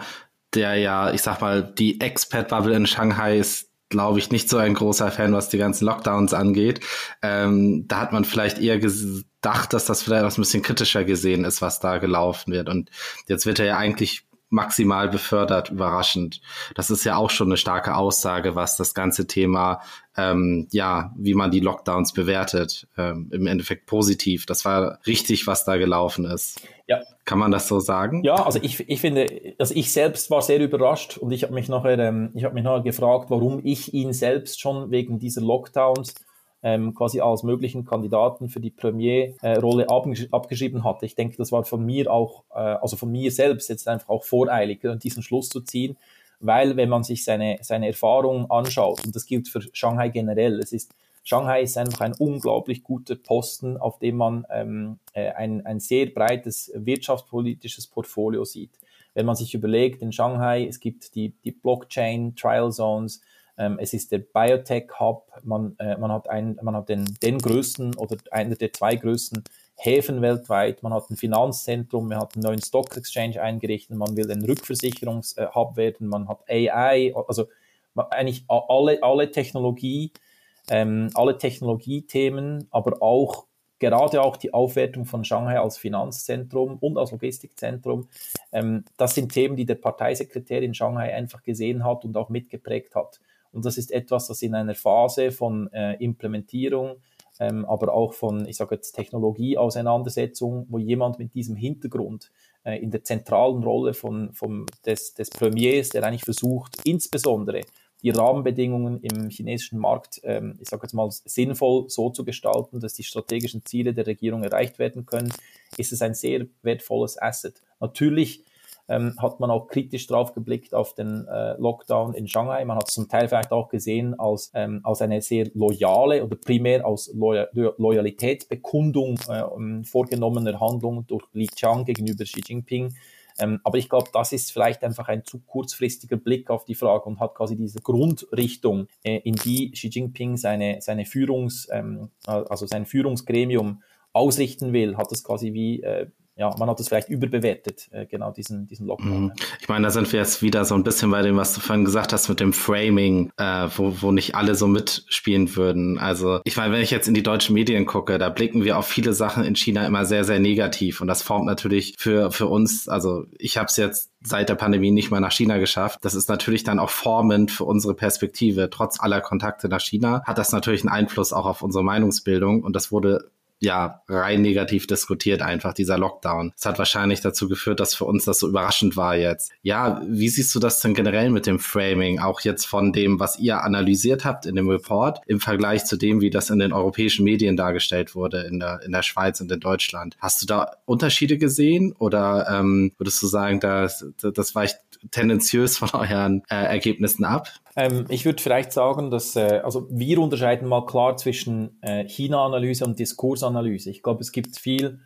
der ja, ich sag mal, die Expat-Bubble in Shanghai ist glaube ich, nicht so ein großer Fan, was die ganzen Lockdowns angeht. Ähm, da hat man vielleicht eher gedacht, dass das vielleicht was ein bisschen kritischer gesehen ist, was da gelaufen wird. Und jetzt wird er ja eigentlich maximal befördert, überraschend. Das ist ja auch schon eine starke Aussage, was das ganze Thema, ähm, ja, wie man die Lockdowns bewertet, ähm, im Endeffekt positiv. Das war richtig, was da gelaufen ist. Ja. Kann man das so sagen? Ja, also ich, ich finde, also ich selbst war sehr überrascht und ich habe mich nachher, ähm, ich habe mich nachher gefragt, warum ich ihn selbst schon wegen dieser Lockdowns ähm, quasi als möglichen Kandidaten für die Premierrolle abgeschrieben hatte. Ich denke, das war von mir auch, äh, also von mir selbst jetzt einfach auch voreilig, diesen Schluss zu ziehen, weil wenn man sich seine, seine Erfahrungen anschaut, und das gilt für Shanghai generell, es ist Shanghai ist einfach ein unglaublich guter Posten, auf dem man ähm, äh, ein, ein sehr breites wirtschaftspolitisches Portfolio sieht. Wenn man sich überlegt, in Shanghai, es gibt die, die Blockchain Trial Zones, ähm, es ist der Biotech Hub. Man, äh, man hat, ein, man hat den, den größten oder einer der zwei größten Häfen weltweit. Man hat ein Finanzzentrum, man hat einen neuen Stock Exchange eingerichtet, man will ein Rückversicherungshub werden, man hat AI, also eigentlich alle, alle Technologie, ähm, alle Technologiethemen, aber auch gerade auch die Aufwertung von Shanghai als Finanzzentrum und als Logistikzentrum, ähm, das sind Themen, die der Parteisekretär in Shanghai einfach gesehen hat und auch mitgeprägt hat. Und das ist etwas, das in einer Phase von äh, Implementierung, ähm, aber auch von, ich sage jetzt, Technologieauseinandersetzung, wo jemand mit diesem Hintergrund äh, in der zentralen Rolle von, von des, des Premiers, der eigentlich versucht, insbesondere die Rahmenbedingungen im chinesischen Markt, ähm, ich sage jetzt mal, sinnvoll so zu gestalten, dass die strategischen Ziele der Regierung erreicht werden können, ist es ein sehr wertvolles Asset. Natürlich ähm, hat man auch kritisch drauf geblickt auf den äh, Lockdown in Shanghai. Man hat es zum Teil vielleicht auch gesehen als, ähm, als eine sehr loyale oder primär als Loy Loyalitätsbekundung äh, vorgenommener Handlung durch Li Qiang gegenüber Xi Jinping. Ähm, aber ich glaube, das ist vielleicht einfach ein zu kurzfristiger Blick auf die Frage und hat quasi diese Grundrichtung, äh, in die Xi Jinping seine, seine Führungs, ähm, also sein Führungsgremium ausrichten will, hat es quasi wie äh, ja, man hat es vielleicht überbewertet, äh, genau diesen, diesen Lockdown. Mhm. Ich meine, da sind wir jetzt wieder so ein bisschen bei dem, was du vorhin gesagt hast mit dem Framing, äh, wo, wo nicht alle so mitspielen würden. Also ich meine, wenn ich jetzt in die deutschen Medien gucke, da blicken wir auf viele Sachen in China immer sehr, sehr negativ. Und das formt natürlich für, für uns, also ich habe es jetzt seit der Pandemie nicht mal nach China geschafft. Das ist natürlich dann auch formend für unsere Perspektive. Trotz aller Kontakte nach China hat das natürlich einen Einfluss auch auf unsere Meinungsbildung. Und das wurde ja rein negativ diskutiert, einfach dieser Lockdown. Das hat wahrscheinlich dazu geführt, dass für uns das so überraschend war jetzt. Ja, wie siehst du das denn generell mit dem Framing, auch jetzt von dem, was ihr analysiert habt in dem Report, im Vergleich zu dem, wie das in den europäischen Medien dargestellt wurde, in der, in der Schweiz und in Deutschland? Hast du da Unterschiede gesehen oder ähm, würdest du sagen, das, das weicht tendenziös von euren äh, Ergebnissen ab? Ähm, ich würde vielleicht sagen, dass äh, also wir unterscheiden mal klar zwischen äh, China-Analyse und Diskursanalyse. Ich glaube, es gibt viel,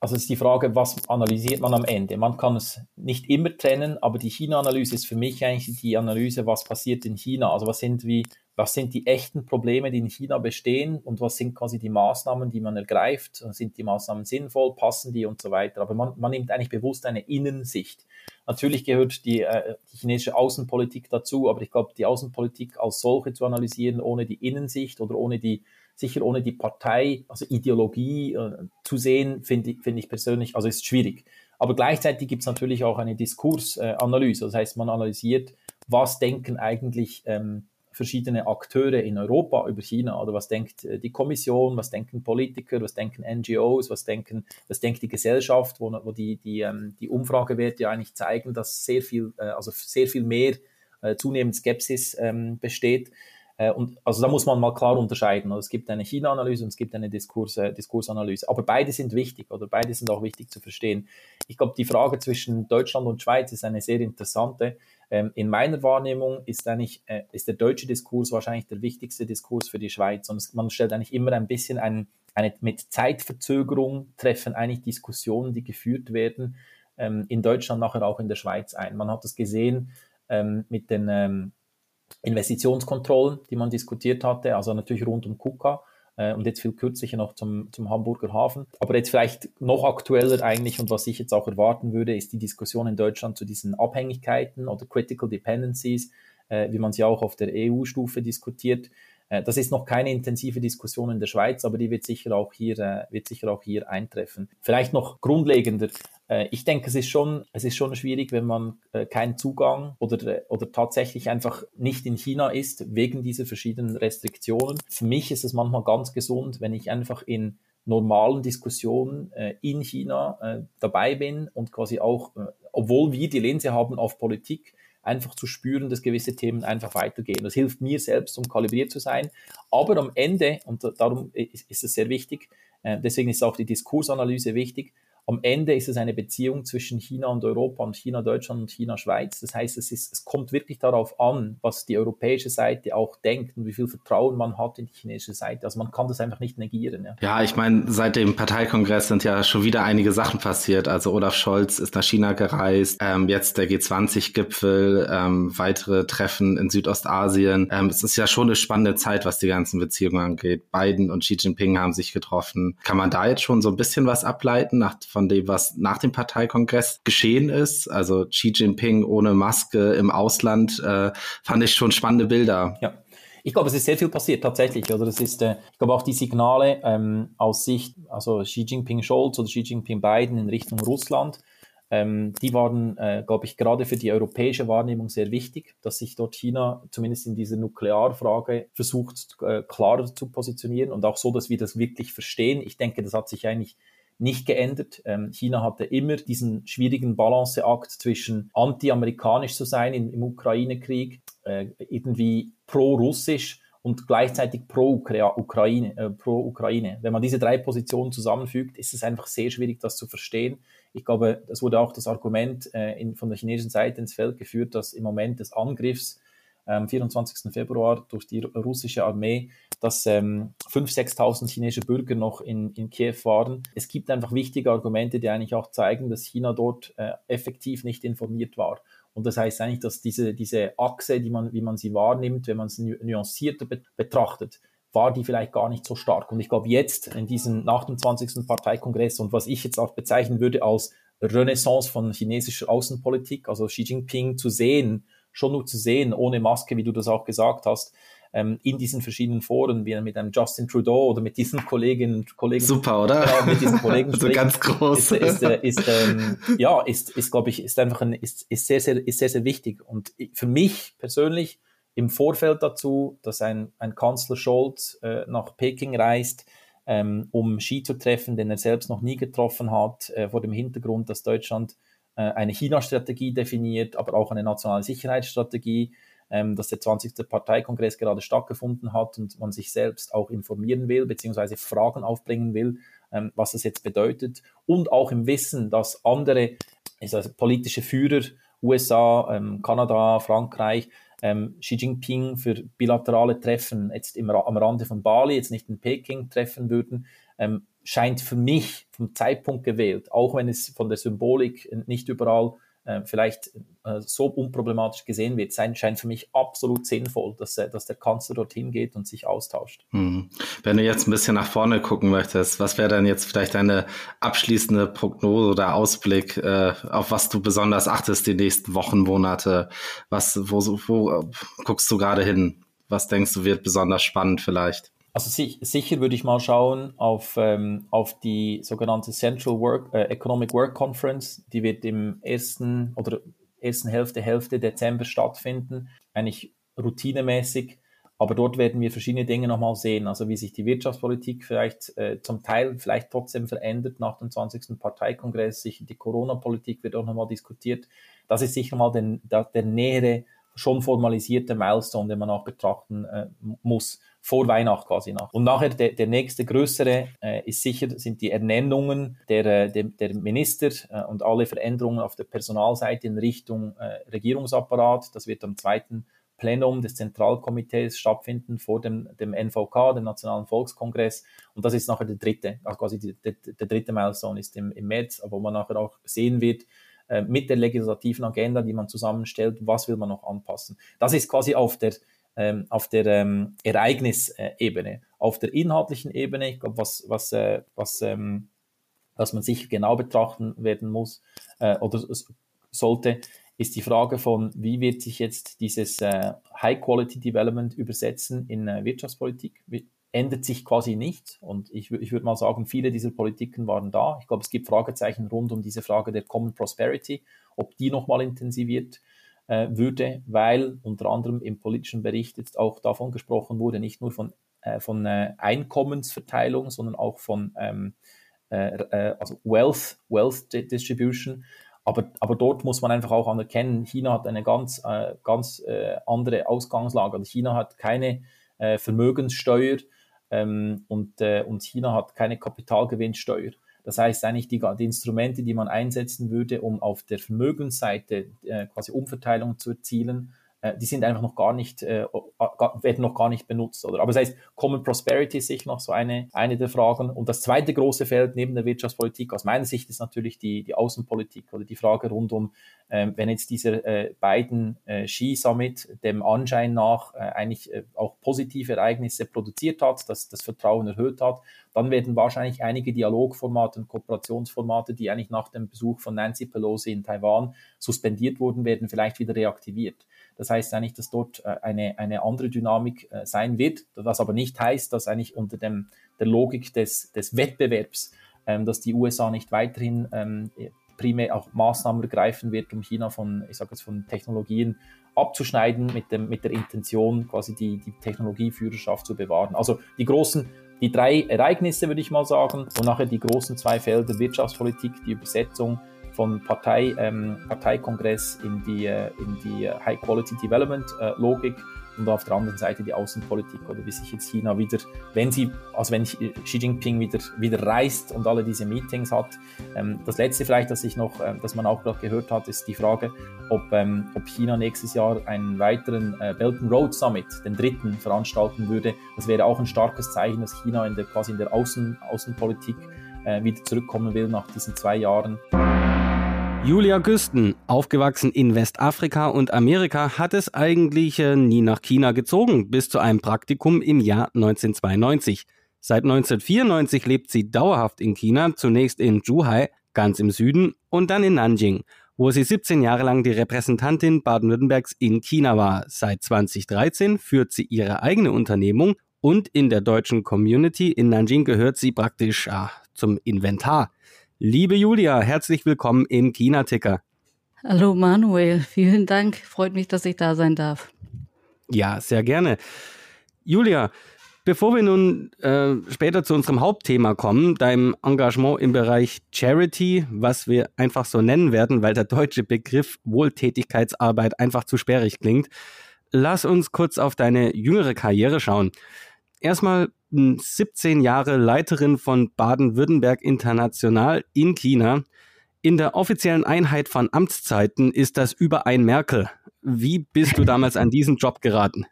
also es ist die Frage, was analysiert man am Ende? Man kann es nicht immer trennen, aber die China-Analyse ist für mich eigentlich die Analyse, was passiert in China. Also was sind wie was sind die echten Probleme, die in China bestehen und was sind quasi die Maßnahmen, die man ergreift? Sind die Maßnahmen sinnvoll, passen die und so weiter? Aber man, man nimmt eigentlich bewusst eine Innensicht. Natürlich gehört die, äh, die chinesische Außenpolitik dazu, aber ich glaube, die Außenpolitik als solche zu analysieren, ohne die Innensicht oder ohne die, sicher ohne die Partei, also Ideologie äh, zu sehen, finde ich, finde ich persönlich, also ist schwierig. Aber gleichzeitig gibt es natürlich auch eine Diskursanalyse. Das heißt, man analysiert, was denken eigentlich ähm, verschiedene Akteure in Europa über China oder was denkt äh, die Kommission, was denken Politiker, was denken NGOs, was denken, was denkt die Gesellschaft, wo, wo die, die, ähm, die Umfragewerte eigentlich zeigen, dass sehr viel, äh, also sehr viel mehr äh, zunehmend Skepsis ähm, besteht. Und also da muss man mal klar unterscheiden. Es gibt eine China-Analyse und es gibt eine Diskurs, Diskursanalyse. Aber beide sind wichtig oder beide sind auch wichtig zu verstehen. Ich glaube, die Frage zwischen Deutschland und Schweiz ist eine sehr interessante. Ähm, in meiner Wahrnehmung ist eigentlich äh, ist der deutsche Diskurs wahrscheinlich der wichtigste Diskurs für die Schweiz. Und man stellt eigentlich immer ein bisschen ein, eine mit Zeitverzögerung treffen eigentlich Diskussionen, die geführt werden ähm, in Deutschland nachher auch in der Schweiz ein. Man hat das gesehen ähm, mit den Investitionskontrollen, die man diskutiert hatte, also natürlich rund um KUKA äh, und jetzt viel kürzlicher noch zum, zum Hamburger Hafen. Aber jetzt vielleicht noch aktueller eigentlich und was ich jetzt auch erwarten würde, ist die Diskussion in Deutschland zu diesen Abhängigkeiten oder Critical Dependencies, äh, wie man sie auch auf der EU-Stufe diskutiert. Äh, das ist noch keine intensive Diskussion in der Schweiz, aber die wird sicher auch hier, äh, wird sicher auch hier eintreffen. Vielleicht noch grundlegender. Äh, ich denke, es ist schon, es ist schon schwierig, wenn man keinen Zugang oder, oder tatsächlich einfach nicht in China ist, wegen dieser verschiedenen Restriktionen. Für mich ist es manchmal ganz gesund, wenn ich einfach in normalen Diskussionen in China dabei bin und quasi auch, obwohl wir die Linse haben auf Politik, einfach zu spüren, dass gewisse Themen einfach weitergehen. Das hilft mir selbst, um kalibriert zu sein. Aber am Ende, und darum ist, es sehr wichtig, äh, deswegen ist auch die Diskursanalyse wichtig, am Ende ist es eine Beziehung zwischen China und Europa und China Deutschland und China Schweiz. Das heißt, es, ist, es kommt wirklich darauf an, was die europäische Seite auch denkt und wie viel Vertrauen man hat in die chinesische Seite. Also man kann das einfach nicht negieren. Ja, ja ich meine, seit dem Parteikongress sind ja schon wieder einige Sachen passiert. Also Olaf Scholz ist nach China gereist, ähm, jetzt der G20-Gipfel, ähm, weitere Treffen in Südostasien. Ähm, es ist ja schon eine spannende Zeit, was die ganzen Beziehungen angeht. Biden und Xi Jinping haben sich getroffen. Kann man da jetzt schon so ein bisschen was ableiten nach von dem, was nach dem Parteikongress geschehen ist. Also Xi Jinping ohne Maske im Ausland, äh, fand ich schon spannende Bilder. Ja. Ich glaube, es ist sehr viel passiert tatsächlich. Oder es ist, äh, ich glaube auch die Signale ähm, aus Sicht, also Xi Jinping Scholz oder Xi Jinping Biden in Richtung Russland, ähm, die waren, äh, glaube ich, gerade für die europäische Wahrnehmung sehr wichtig, dass sich dort China zumindest in dieser Nuklearfrage versucht, äh, klarer zu positionieren und auch so, dass wir das wirklich verstehen. Ich denke, das hat sich eigentlich nicht geändert. Ähm, China hatte immer diesen schwierigen Balanceakt zwischen anti-amerikanisch zu sein im, im Ukraine-Krieg, äh, irgendwie pro-russisch und gleichzeitig pro-Ukraine. Äh, pro -Ukraine. Wenn man diese drei Positionen zusammenfügt, ist es einfach sehr schwierig, das zu verstehen. Ich glaube, das wurde auch das Argument äh, in, von der chinesischen Seite ins Feld geführt, dass im Moment des Angriffs am 24. Februar durch die russische Armee, dass ähm, 5.000, 6.000 chinesische Bürger noch in, in Kiew waren. Es gibt einfach wichtige Argumente, die eigentlich auch zeigen, dass China dort äh, effektiv nicht informiert war. Und das heißt eigentlich, dass diese, diese Achse, die man, wie man sie wahrnimmt, wenn man sie nuancierter betrachtet, war die vielleicht gar nicht so stark. Und ich glaube, jetzt in diesem nach dem 20. Parteikongress und was ich jetzt auch bezeichnen würde als Renaissance von chinesischer Außenpolitik, also Xi Jinping zu sehen, schon nur zu sehen, ohne Maske, wie du das auch gesagt hast, ähm, in diesen verschiedenen Foren, wie mit einem Justin Trudeau oder mit diesen Kolleginnen und Kollegen. Super, oder? Genau, mit diesen Kollegen. also ganz groß. Ist, ist, ist, ähm, ja, ist, ist glaube ich, ist einfach ein, ist, ist sehr, sehr, ist sehr, sehr wichtig. Und für mich persönlich im Vorfeld dazu, dass ein, ein Kanzler Scholz äh, nach Peking reist, ähm, um Xi zu treffen, den er selbst noch nie getroffen hat, äh, vor dem Hintergrund, dass Deutschland äh, eine China-Strategie definiert, aber auch eine nationale Sicherheitsstrategie, ähm, dass der 20. Parteikongress gerade stattgefunden hat und man sich selbst auch informieren will, beziehungsweise Fragen aufbringen will, ähm, was das jetzt bedeutet. Und auch im Wissen, dass andere also politische Führer, USA, ähm, Kanada, Frankreich, Xi Jinping für bilaterale Treffen jetzt am Rande von Bali, jetzt nicht in Peking treffen würden, scheint für mich vom Zeitpunkt gewählt, auch wenn es von der Symbolik nicht überall äh, vielleicht äh, so unproblematisch gesehen wird, sein scheint für mich absolut sinnvoll, dass, dass der Kanzler dorthin geht und sich austauscht. Hm. Wenn du jetzt ein bisschen nach vorne gucken möchtest, was wäre denn jetzt vielleicht deine abschließende Prognose oder Ausblick, äh, auf was du besonders achtest die nächsten Wochen, Monate? Was, wo, wo guckst du gerade hin? Was denkst du wird besonders spannend vielleicht? Also sich, sicher würde ich mal schauen auf, ähm, auf die sogenannte Central Work, äh, Economic Work Conference. Die wird im ersten oder ersten Hälfte, Hälfte Dezember stattfinden. Eigentlich routinemäßig. Aber dort werden wir verschiedene Dinge nochmal sehen. Also wie sich die Wirtschaftspolitik vielleicht äh, zum Teil vielleicht trotzdem verändert nach dem 20. Parteikongress. Sicher die Corona-Politik wird auch nochmal diskutiert. Das ist sicher mal den, der, der nähere, schon formalisierte Milestone, den man auch betrachten äh, muss vor Weihnachten quasi nach. Und nachher der, der nächste größere äh, ist sicher, sind die Ernennungen der, äh, der, der Minister äh, und alle Veränderungen auf der Personalseite in Richtung äh, Regierungsapparat. Das wird am zweiten Plenum des Zentralkomitees stattfinden vor dem, dem NVK, dem Nationalen Volkskongress. Und das ist nachher der dritte, also quasi die, der, der dritte Milestone ist im, im März, wo man nachher auch sehen wird, äh, mit der legislativen Agenda, die man zusammenstellt, was will man noch anpassen. Das ist quasi auf der ähm, auf der ähm, Ereignisebene. Auf der inhaltlichen Ebene, ich glaube, was, was, äh, was, ähm, was man sicher genau betrachten werden muss äh, oder sollte, ist die Frage von, wie wird sich jetzt dieses äh, High-Quality-Development übersetzen in äh, Wirtschaftspolitik? Wie, ändert sich quasi nicht. Und ich, ich würde mal sagen, viele dieser Politiken waren da. Ich glaube, es gibt Fragezeichen rund um diese Frage der Common Prosperity, ob die nochmal intensiviert äh, würde, weil unter anderem im politischen Bericht jetzt auch davon gesprochen wurde, nicht nur von, äh, von äh, Einkommensverteilung, sondern auch von ähm, äh, äh, also Wealth, Wealth Distribution. Aber, aber dort muss man einfach auch anerkennen, China hat eine ganz, äh, ganz andere Ausgangslage. Also China hat keine Vermögenssteuer ähm, und, und China hat keine Kapitalgewinnsteuer. Das heißt eigentlich die, die Instrumente, die man einsetzen würde, um auf der Vermögensseite äh, quasi Umverteilung zu erzielen, äh, die sind einfach noch gar nicht, äh, werden noch gar nicht benutzt. Oder? Aber das heißt, Common Prosperity ist sicher noch so eine, eine der Fragen. Und das zweite große Feld neben der Wirtschaftspolitik aus meiner Sicht ist natürlich die, die Außenpolitik oder die Frage rund um, ähm, wenn jetzt dieser äh, beiden äh, Ski-Summit dem Anschein nach äh, eigentlich äh, auch positive Ereignisse produziert hat, dass das Vertrauen erhöht hat, dann werden wahrscheinlich einige Dialogformate und Kooperationsformate, die eigentlich nach dem Besuch von Nancy Pelosi in Taiwan suspendiert wurden, werden vielleicht wieder reaktiviert. Das heißt eigentlich, dass dort äh, eine, eine andere Dynamik äh, sein wird, was aber nicht heißt, dass eigentlich unter dem, der Logik des, des Wettbewerbs, ähm, dass die USA nicht weiterhin ähm, primär auch Maßnahmen ergreifen wird, um China von, ich sage jetzt, von Technologien abzuschneiden mit, dem, mit der Intention, quasi die, die Technologieführerschaft zu bewahren. Also die großen, die drei Ereignisse, würde ich mal sagen, und nachher die großen zwei Felder Wirtschaftspolitik, die Übersetzung von Partei, ähm, Parteikongress in die, äh, in die äh, Und auf der anderen Seite die Außenpolitik oder wie sich jetzt China wieder, wenn sie, also wenn Xi Jinping wieder, wieder reist und alle diese Meetings hat. Ähm, das letzte vielleicht, das ich noch, äh, dass man auch gerade gehört hat, ist die Frage, ob, ähm, ob China nächstes Jahr einen weiteren äh, Belt and Road Summit, den dritten, veranstalten würde. Das wäre auch ein starkes Zeichen, dass China in der, quasi in der Außen, Außenpolitik äh, wieder zurückkommen will nach diesen zwei Jahren. Julia Güsten, aufgewachsen in Westafrika und Amerika, hat es eigentlich äh, nie nach China gezogen, bis zu einem Praktikum im Jahr 1992. Seit 1994 lebt sie dauerhaft in China, zunächst in Zhuhai, ganz im Süden, und dann in Nanjing, wo sie 17 Jahre lang die Repräsentantin Baden-Württembergs in China war. Seit 2013 führt sie ihre eigene Unternehmung und in der deutschen Community in Nanjing gehört sie praktisch ah, zum Inventar. Liebe Julia, herzlich willkommen im China-Ticker. Hallo Manuel, vielen Dank. Freut mich, dass ich da sein darf. Ja, sehr gerne. Julia, bevor wir nun äh, später zu unserem Hauptthema kommen, deinem Engagement im Bereich Charity, was wir einfach so nennen werden, weil der deutsche Begriff Wohltätigkeitsarbeit einfach zu sperrig klingt, lass uns kurz auf deine jüngere Karriere schauen. Erstmal 17 Jahre Leiterin von Baden-Württemberg International in China. In der offiziellen Einheit von Amtszeiten ist das über ein Merkel. Wie bist du damals an diesen Job geraten?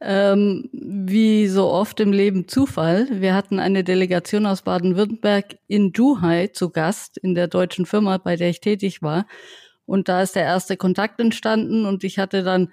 Ähm, wie so oft im Leben Zufall. Wir hatten eine Delegation aus Baden-Württemberg in Duhai zu Gast in der deutschen Firma, bei der ich tätig war. Und da ist der erste Kontakt entstanden und ich hatte dann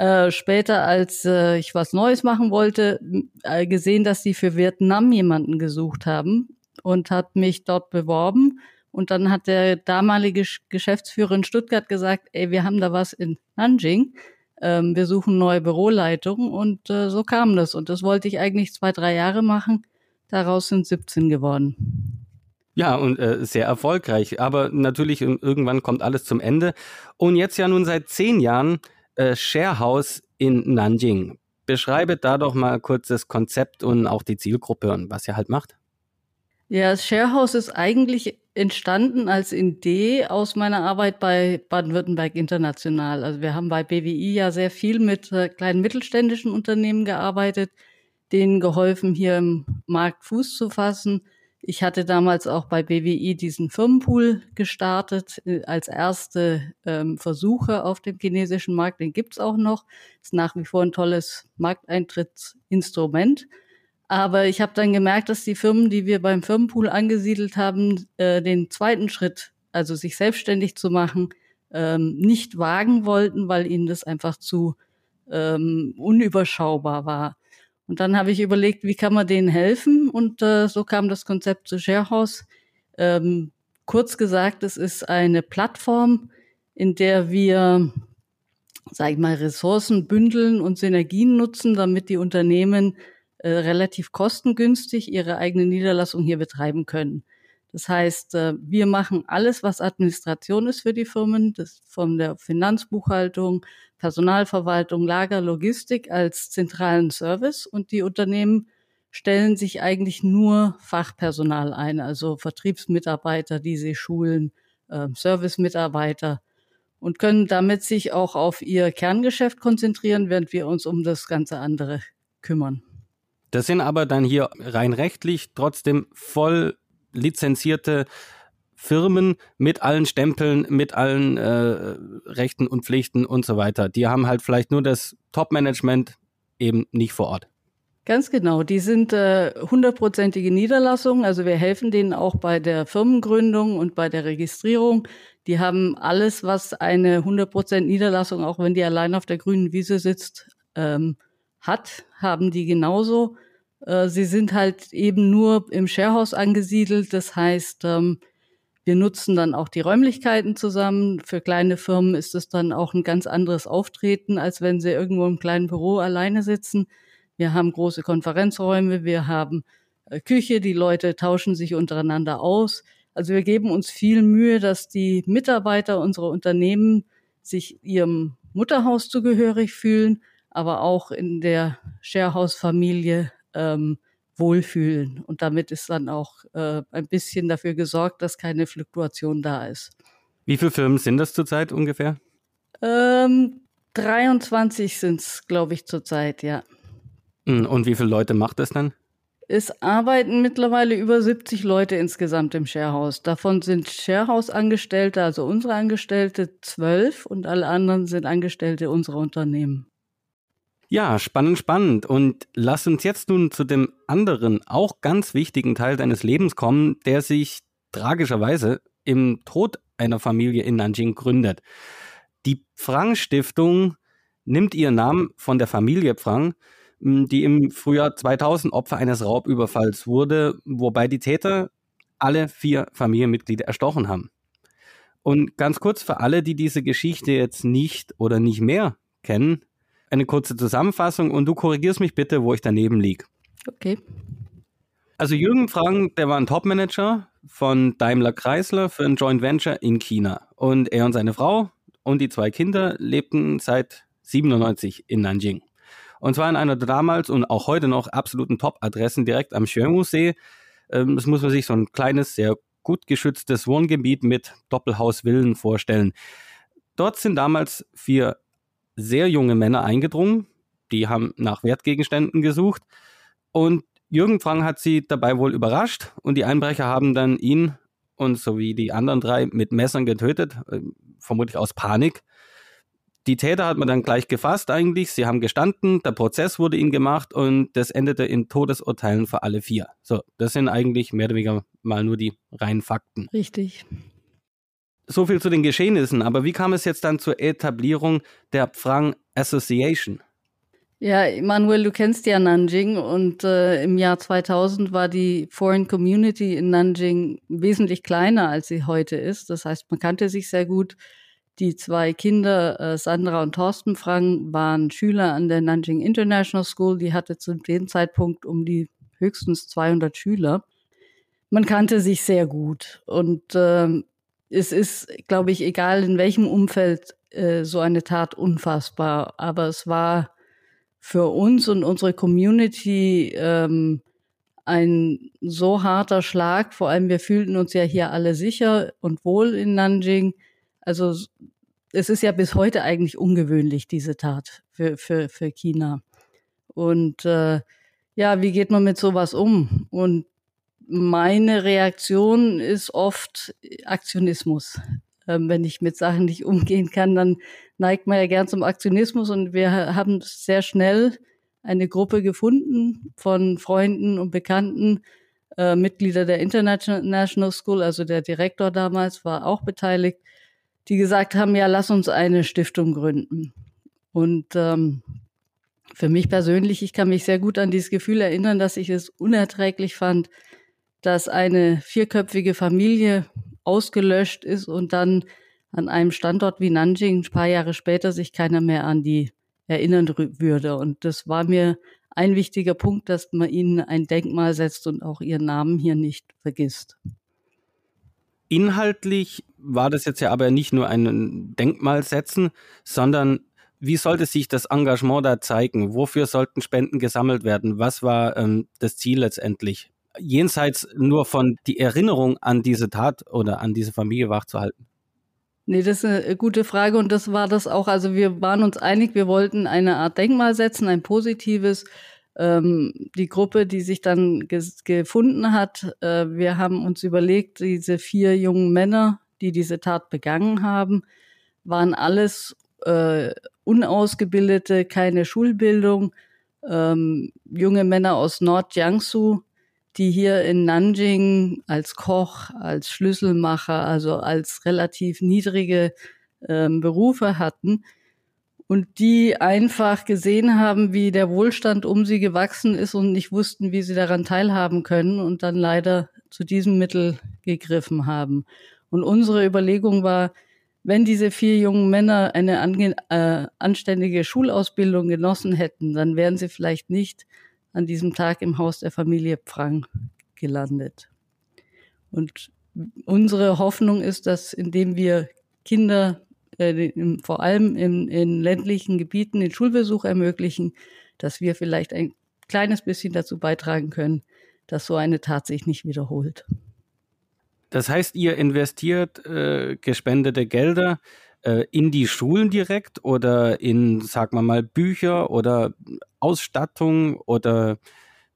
äh, später, als äh, ich was Neues machen wollte, äh, gesehen, dass sie für Vietnam jemanden gesucht haben und hat mich dort beworben. Und dann hat der damalige Geschäftsführer in Stuttgart gesagt, ey, wir haben da was in Nanjing ähm, wir suchen neue Büroleitung und äh, so kam das. Und das wollte ich eigentlich zwei, drei Jahre machen. Daraus sind 17 geworden. Ja, und äh, sehr erfolgreich. Aber natürlich, irgendwann kommt alles zum Ende. Und jetzt ja nun seit zehn Jahren äh, Sharehouse in Nanjing. Beschreibe da doch mal kurz das Konzept und auch die Zielgruppe und was ihr halt macht. Ja, das Sharehouse ist eigentlich entstanden als Idee aus meiner Arbeit bei Baden-Württemberg International. Also wir haben bei BWI ja sehr viel mit äh, kleinen mittelständischen Unternehmen gearbeitet, denen geholfen, hier im Markt Fuß zu fassen. Ich hatte damals auch bei BWI diesen Firmenpool gestartet äh, als erste ähm, Versuche auf dem chinesischen Markt. Den gibt's auch noch. Ist nach wie vor ein tolles Markteintrittsinstrument. Aber ich habe dann gemerkt, dass die Firmen, die wir beim Firmenpool angesiedelt haben, äh, den zweiten Schritt, also sich selbstständig zu machen, ähm, nicht wagen wollten, weil ihnen das einfach zu ähm, unüberschaubar war. Und dann habe ich überlegt, wie kann man denen helfen? Und äh, so kam das Konzept zu Sharehouse. Ähm, kurz gesagt, es ist eine Plattform, in der wir, sage ich mal, Ressourcen bündeln und Synergien nutzen, damit die Unternehmen äh, relativ kostengünstig ihre eigene Niederlassung hier betreiben können. Das heißt, äh, wir machen alles, was Administration ist für die Firmen, das von der Finanzbuchhaltung, Personalverwaltung, Lager, Logistik als zentralen Service und die Unternehmen stellen sich eigentlich nur Fachpersonal ein, also Vertriebsmitarbeiter, die sie schulen, äh, Servicemitarbeiter und können damit sich auch auf ihr Kerngeschäft konzentrieren, während wir uns um das ganze andere kümmern. Das sind aber dann hier rein rechtlich trotzdem voll lizenzierte Firmen mit allen Stempeln, mit allen äh, Rechten und Pflichten und so weiter. Die haben halt vielleicht nur das Top-Management eben nicht vor Ort. Ganz genau. Die sind äh, hundertprozentige äh, Niederlassungen. Also wir helfen denen auch bei der Firmengründung und bei der Registrierung. Die haben alles, was eine 100% Niederlassung, auch wenn die allein auf der grünen Wiese sitzt, ähm, hat, haben die genauso. Äh, sie sind halt eben nur im Sharehouse angesiedelt. Das heißt, ähm, wir nutzen dann auch die Räumlichkeiten zusammen. Für kleine Firmen ist es dann auch ein ganz anderes Auftreten, als wenn sie irgendwo im kleinen Büro alleine sitzen. Wir haben große Konferenzräume, wir haben äh, Küche, die Leute tauschen sich untereinander aus. Also wir geben uns viel Mühe, dass die Mitarbeiter unserer Unternehmen sich ihrem Mutterhaus zugehörig fühlen aber auch in der Sharehouse-Familie ähm, wohlfühlen. Und damit ist dann auch äh, ein bisschen dafür gesorgt, dass keine Fluktuation da ist. Wie viele Firmen sind das zurzeit ungefähr? Ähm, 23 sind es, glaube ich, zurzeit, ja. Hm, und wie viele Leute macht das dann? Es arbeiten mittlerweile über 70 Leute insgesamt im Sharehouse. Davon sind Sharehouse-Angestellte, also unsere Angestellte, zwölf und alle anderen sind Angestellte unserer Unternehmen. Ja, spannend, spannend. Und lass uns jetzt nun zu dem anderen, auch ganz wichtigen Teil deines Lebens kommen, der sich tragischerweise im Tod einer Familie in Nanjing gründet. Die Phrang Stiftung nimmt ihren Namen von der Familie Phrang, die im Frühjahr 2000 Opfer eines Raubüberfalls wurde, wobei die Täter alle vier Familienmitglieder erstochen haben. Und ganz kurz für alle, die diese Geschichte jetzt nicht oder nicht mehr kennen, eine kurze Zusammenfassung und du korrigierst mich bitte, wo ich daneben liege. Okay. Also Jürgen Frank, der war ein Topmanager von Daimler Chrysler für ein Joint Venture in China. Und er und seine Frau und die zwei Kinder lebten seit 97 in Nanjing. Und zwar in einer damals und auch heute noch absoluten Top-Adressen direkt am Xuanwu-See. Ähm, das muss man sich so ein kleines, sehr gut geschütztes Wohngebiet mit Doppelhausvillen vorstellen. Dort sind damals vier sehr junge Männer eingedrungen. Die haben nach Wertgegenständen gesucht. Und Jürgen Frank hat sie dabei wohl überrascht. Und die Einbrecher haben dann ihn und sowie die anderen drei mit Messern getötet, äh, vermutlich aus Panik. Die Täter hat man dann gleich gefasst eigentlich. Sie haben gestanden, der Prozess wurde ihnen gemacht und das endete in Todesurteilen für alle vier. So, das sind eigentlich mehr oder weniger mal nur die reinen Fakten. Richtig. So viel zu den Geschehnissen. Aber wie kam es jetzt dann zur Etablierung der Pfrang Association? Ja, Manuel, du kennst ja Nanjing und äh, im Jahr 2000 war die Foreign Community in Nanjing wesentlich kleiner, als sie heute ist. Das heißt, man kannte sich sehr gut. Die zwei Kinder, äh, Sandra und Thorsten Frank, waren Schüler an der Nanjing International School. Die hatte zu dem Zeitpunkt um die höchstens 200 Schüler. Man kannte sich sehr gut und äh, es ist, glaube ich, egal in welchem Umfeld äh, so eine Tat unfassbar. Aber es war für uns und unsere Community ähm, ein so harter Schlag. Vor allem, wir fühlten uns ja hier alle sicher und wohl in Nanjing. Also es ist ja bis heute eigentlich ungewöhnlich, diese Tat für, für, für China. Und äh, ja, wie geht man mit sowas um? Und meine Reaktion ist oft Aktionismus. Ähm, wenn ich mit Sachen nicht umgehen kann, dann neigt man ja gern zum Aktionismus und wir haben sehr schnell eine Gruppe gefunden von Freunden und Bekannten, äh, Mitglieder der International School, also der Direktor damals war auch beteiligt, die gesagt haben, ja, lass uns eine Stiftung gründen. Und ähm, für mich persönlich, ich kann mich sehr gut an dieses Gefühl erinnern, dass ich es unerträglich fand, dass eine vierköpfige Familie ausgelöscht ist und dann an einem Standort wie Nanjing ein paar Jahre später sich keiner mehr an die erinnern würde. Und das war mir ein wichtiger Punkt, dass man ihnen ein Denkmal setzt und auch ihren Namen hier nicht vergisst. Inhaltlich war das jetzt ja aber nicht nur ein Denkmal setzen, sondern wie sollte sich das Engagement da zeigen? Wofür sollten Spenden gesammelt werden? Was war ähm, das Ziel letztendlich? Jenseits nur von die Erinnerung an diese Tat oder an diese Familie wachzuhalten. Nee, das ist eine gute Frage und das war das auch. Also wir waren uns einig, wir wollten eine Art Denkmal setzen, ein positives. Ähm, die Gruppe, die sich dann gefunden hat, äh, wir haben uns überlegt, diese vier jungen Männer, die diese Tat begangen haben, waren alles äh, unausgebildete, keine Schulbildung, ähm, junge Männer aus Nord-Jiangsu, die hier in Nanjing als Koch, als Schlüsselmacher, also als relativ niedrige ähm, Berufe hatten und die einfach gesehen haben, wie der Wohlstand um sie gewachsen ist und nicht wussten, wie sie daran teilhaben können und dann leider zu diesem Mittel gegriffen haben. Und unsere Überlegung war, wenn diese vier jungen Männer eine äh, anständige Schulausbildung genossen hätten, dann wären sie vielleicht nicht an diesem Tag im Haus der Familie Pfrang gelandet. Und unsere Hoffnung ist, dass indem wir Kinder äh, vor allem in, in ländlichen Gebieten den Schulbesuch ermöglichen, dass wir vielleicht ein kleines bisschen dazu beitragen können, dass so eine Tat sich nicht wiederholt. Das heißt, ihr investiert äh, gespendete Gelder äh, in die Schulen direkt oder in, sagen wir mal, Bücher oder Ausstattung oder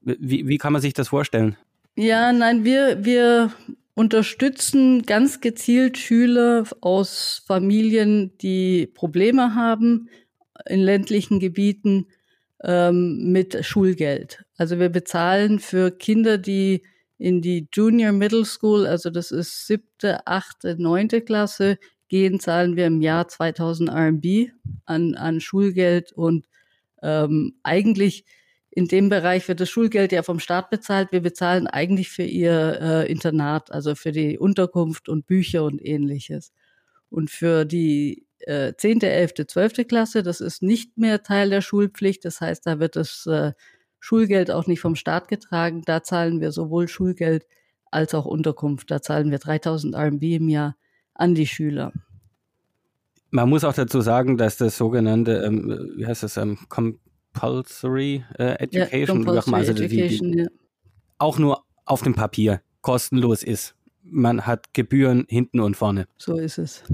wie, wie kann man sich das vorstellen? Ja, nein, wir, wir unterstützen ganz gezielt Schüler aus Familien, die Probleme haben in ländlichen Gebieten ähm, mit Schulgeld. Also wir bezahlen für Kinder, die in die Junior Middle School, also das ist siebte, achte, neunte Klasse, gehen, zahlen wir im Jahr 2000 RMB an, an Schulgeld und ähm, eigentlich in dem Bereich wird das Schulgeld ja vom Staat bezahlt. Wir bezahlen eigentlich für ihr äh, Internat, also für die Unterkunft und Bücher und ähnliches. Und für die äh, 10., 11., 12. Klasse, das ist nicht mehr Teil der Schulpflicht. Das heißt, da wird das äh, Schulgeld auch nicht vom Staat getragen. Da zahlen wir sowohl Schulgeld als auch Unterkunft. Da zahlen wir 3000 RMB im Jahr an die Schüler. Man muss auch dazu sagen, dass das sogenannte, ähm, wie heißt das, ähm, Compulsory äh, Education, ja, compulsory also Education die, die, ja. auch nur auf dem Papier kostenlos ist. Man hat Gebühren hinten und vorne. So ist es.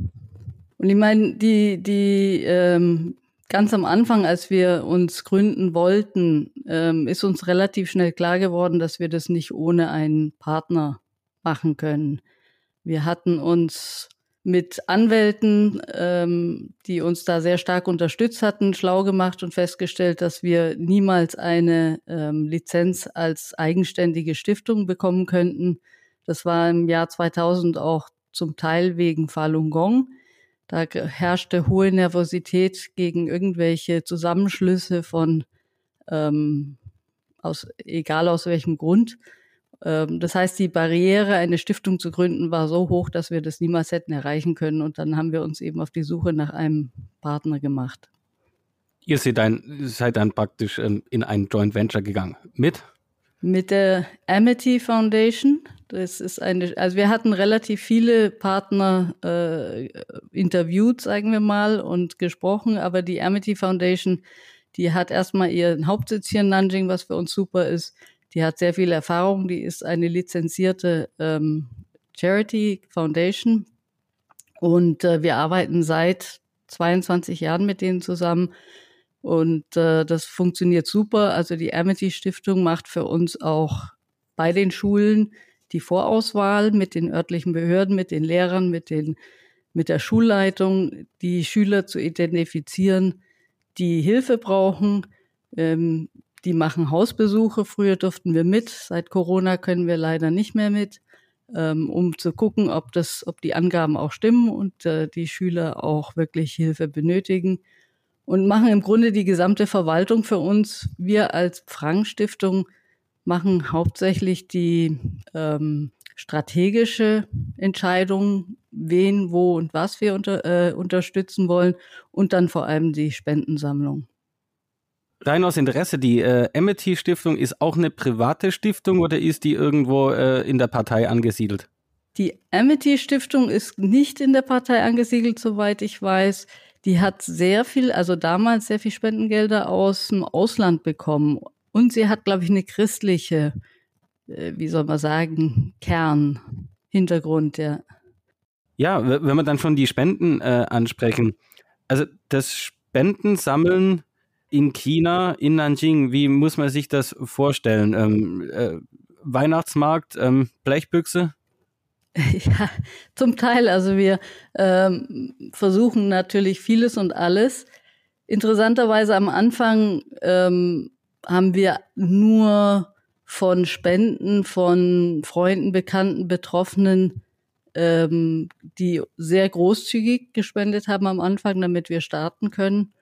Und ich meine, die, die ähm, ganz am Anfang, als wir uns gründen wollten, ähm, ist uns relativ schnell klar geworden, dass wir das nicht ohne einen Partner machen können. Wir hatten uns mit Anwälten, ähm, die uns da sehr stark unterstützt hatten, schlau gemacht und festgestellt, dass wir niemals eine ähm, Lizenz als eigenständige Stiftung bekommen könnten. Das war im Jahr 2000 auch zum Teil wegen Falun Gong. Da herrschte hohe Nervosität gegen irgendwelche Zusammenschlüsse von, ähm, aus, egal aus welchem Grund. Ähm, das heißt, die Barriere, eine Stiftung zu gründen, war so hoch, dass wir das niemals hätten erreichen können. Und dann haben wir uns eben auf die Suche nach einem Partner gemacht. Ihr seid dann, seid dann praktisch ähm, in ein Joint Venture gegangen. Mit? Mit der Amity Foundation. Das ist eine, also wir hatten relativ viele Partner äh, interviewt, sagen wir mal, und gesprochen, aber die Amity Foundation, die hat erstmal ihren Hauptsitz hier in Nanjing, was für uns super ist. Die hat sehr viel Erfahrung, die ist eine lizenzierte ähm, Charity Foundation und äh, wir arbeiten seit 22 Jahren mit denen zusammen und äh, das funktioniert super. Also die Amity Stiftung macht für uns auch bei den Schulen die Vorauswahl mit den örtlichen Behörden, mit den Lehrern, mit den mit der Schulleitung, die Schüler zu identifizieren, die Hilfe brauchen. Ähm, die machen Hausbesuche. Früher durften wir mit. Seit Corona können wir leider nicht mehr mit, ähm, um zu gucken, ob das, ob die Angaben auch stimmen und äh, die Schüler auch wirklich Hilfe benötigen. Und machen im Grunde die gesamte Verwaltung für uns. Wir als Frank Stiftung machen hauptsächlich die ähm, strategische Entscheidung, wen, wo und was wir unter, äh, unterstützen wollen und dann vor allem die Spendensammlung rein aus Interesse, die äh, Amity Stiftung ist auch eine private Stiftung oder ist die irgendwo äh, in der Partei angesiedelt? Die Amity Stiftung ist nicht in der Partei angesiedelt, soweit ich weiß. Die hat sehr viel, also damals sehr viel Spendengelder aus dem Ausland bekommen. Und sie hat, glaube ich, eine christliche, äh, wie soll man sagen, Kern, Hintergrund, ja. Ja, wenn wir dann schon die Spenden äh, ansprechen. Also das Spendensammeln in China, in Nanjing, wie muss man sich das vorstellen? Ähm, äh, Weihnachtsmarkt, ähm, Blechbüchse? Ja, zum Teil. Also wir ähm, versuchen natürlich vieles und alles. Interessanterweise am Anfang ähm, haben wir nur von Spenden von Freunden, Bekannten, Betroffenen, ähm, die sehr großzügig gespendet haben am Anfang, damit wir starten können.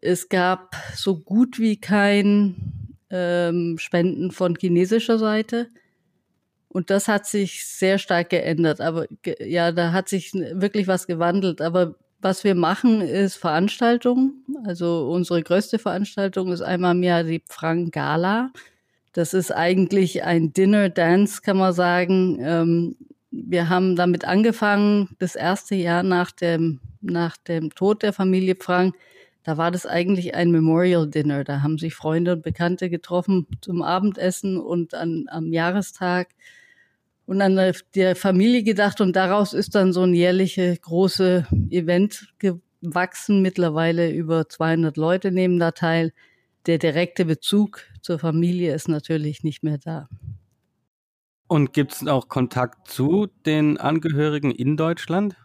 Es gab so gut wie kein ähm, Spenden von chinesischer Seite. Und das hat sich sehr stark geändert. Aber ja, da hat sich wirklich was gewandelt. Aber was wir machen, ist Veranstaltungen. Also unsere größte Veranstaltung ist einmal im Jahr die Frank Gala. Das ist eigentlich ein Dinner Dance, kann man sagen. Ähm, wir haben damit angefangen, das erste Jahr nach dem, nach dem Tod der Familie Frank da war das eigentlich ein Memorial Dinner. Da haben sich Freunde und Bekannte getroffen zum Abendessen und an, am Jahrestag und an der Familie gedacht. Und daraus ist dann so ein jährliche große Event gewachsen. Mittlerweile über 200 Leute nehmen da teil. Der direkte Bezug zur Familie ist natürlich nicht mehr da. Und gibt es auch Kontakt zu den Angehörigen in Deutschland?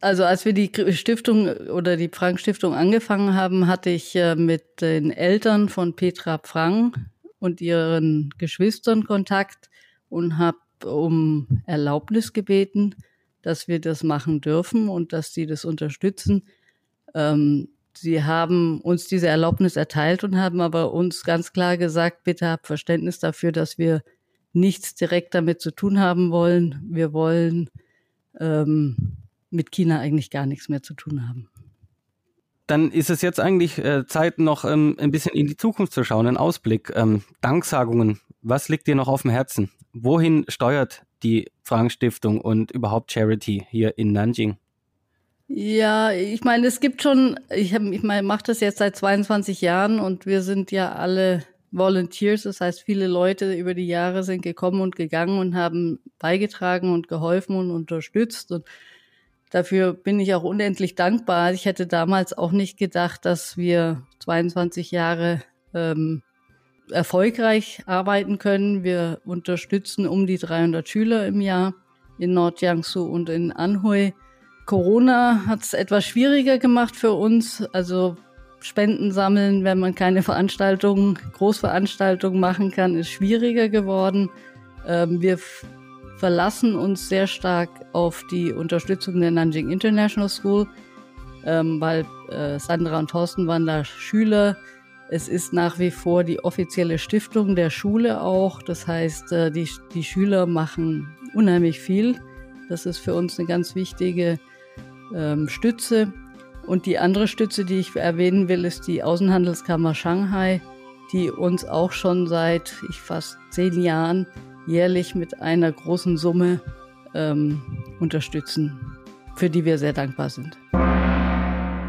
Also als wir die Stiftung oder die Frank Stiftung angefangen haben, hatte ich äh, mit den Eltern von Petra Frank und ihren Geschwistern Kontakt und habe um Erlaubnis gebeten, dass wir das machen dürfen und dass sie das unterstützen. Ähm, sie haben uns diese Erlaubnis erteilt und haben aber uns ganz klar gesagt, bitte habt Verständnis dafür, dass wir nichts direkt damit zu tun haben wollen. Wir wollen ähm, mit China eigentlich gar nichts mehr zu tun haben. Dann ist es jetzt eigentlich äh, Zeit, noch ähm, ein bisschen in die Zukunft zu schauen, einen Ausblick. Ähm, Danksagungen, was liegt dir noch auf dem Herzen? Wohin steuert die Frank Stiftung und überhaupt Charity hier in Nanjing? Ja, ich meine, es gibt schon, ich, hab, ich meine, mache das jetzt seit 22 Jahren und wir sind ja alle Volunteers, das heißt, viele Leute über die Jahre sind gekommen und gegangen und haben beigetragen und geholfen und unterstützt. Und Dafür bin ich auch unendlich dankbar. Ich hätte damals auch nicht gedacht, dass wir 22 Jahre ähm, erfolgreich arbeiten können. Wir unterstützen um die 300 Schüler im Jahr in Nordjiangsu und in Anhui, Corona hat es etwas schwieriger gemacht für uns. Also Spenden sammeln, wenn man keine Veranstaltungen, Großveranstaltungen machen kann, ist schwieriger geworden. Ähm, wir verlassen uns sehr stark auf die Unterstützung der Nanjing International School, ähm, weil äh, Sandra und Thorsten waren da Schüler. Es ist nach wie vor die offizielle Stiftung der Schule auch. Das heißt, äh, die, die Schüler machen unheimlich viel. Das ist für uns eine ganz wichtige ähm, Stütze. Und die andere Stütze, die ich erwähnen will, ist die Außenhandelskammer Shanghai, die uns auch schon seit ich fast zehn Jahren jährlich mit einer großen Summe ähm, unterstützen, für die wir sehr dankbar sind.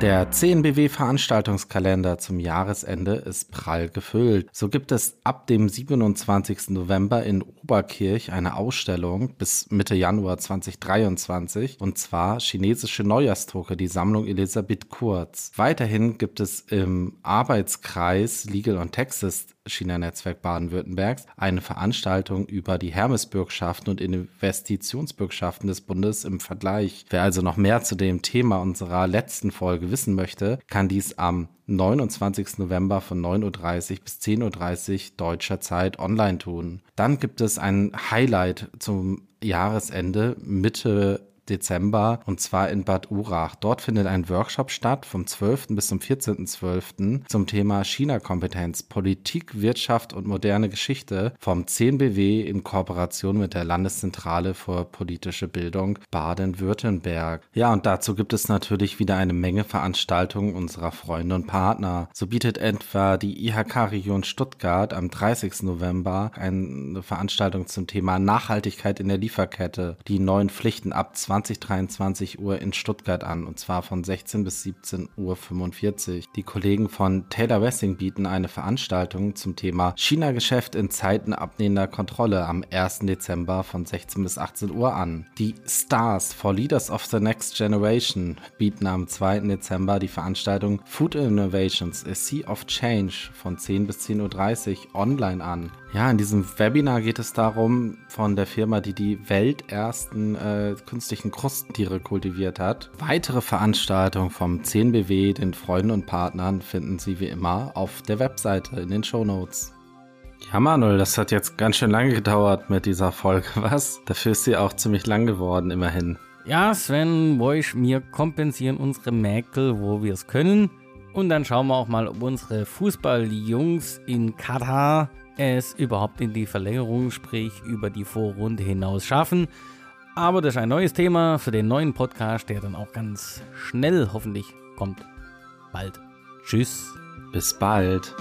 Der CNBW Veranstaltungskalender zum Jahresende ist prall gefüllt. So gibt es ab dem 27. November in Oberkirch eine Ausstellung bis Mitte Januar 2023 und zwar chinesische Neujahrsdrucke, die Sammlung Elisabeth Kurz. Weiterhin gibt es im Arbeitskreis Legal und Texas China-Netzwerk Baden-Württembergs eine Veranstaltung über die Hermesbürgschaften und Investitionsbürgschaften des Bundes im Vergleich. Wer also noch mehr zu dem Thema unserer letzten Folge wissen möchte, kann dies am 29. November von 9.30 Uhr bis 10.30 Uhr deutscher Zeit online tun. Dann gibt es ein Highlight zum Jahresende Mitte Dezember und zwar in Bad Urach. Dort findet ein Workshop statt vom 12. bis zum 14.12. zum Thema China-Kompetenz, Politik, Wirtschaft und moderne Geschichte vom 10BW in Kooperation mit der Landeszentrale für politische Bildung Baden-Württemberg. Ja, und dazu gibt es natürlich wieder eine Menge Veranstaltungen unserer Freunde und Partner. So bietet etwa die IHK-Region Stuttgart am 30. November eine Veranstaltung zum Thema Nachhaltigkeit in der Lieferkette, die neuen Pflichten ab 20 20, 23 Uhr in Stuttgart an und zwar von 16 bis 17 Uhr 45. Die Kollegen von Taylor Wessing bieten eine Veranstaltung zum Thema China-Geschäft in Zeiten abnehmender Kontrolle am 1. Dezember von 16 bis 18 Uhr an. Die Stars for Leaders of the Next Generation bieten am 2. Dezember die Veranstaltung Food Innovations, a Sea of Change von 10 bis 10.30 Uhr online an. Ja, in diesem Webinar geht es darum, von der Firma, die die weltersten äh, künstlichen Krustentiere kultiviert hat. Weitere Veranstaltungen vom 10BW, den Freunden und Partnern, finden Sie wie immer auf der Webseite in den Show Notes. Ja, Manuel, das hat jetzt ganz schön lange gedauert mit dieser Folge, was? Dafür ist sie auch ziemlich lang geworden, immerhin. Ja, Sven, Woisch, wir kompensieren unsere Mäkel, wo wir es können. Und dann schauen wir auch mal, ob unsere Fußballjungs in Katar es überhaupt in die Verlängerung, sprich über die Vorrunde hinaus schaffen. Aber das ist ein neues Thema für den neuen Podcast, der dann auch ganz schnell hoffentlich kommt. Bald. Tschüss. Bis bald.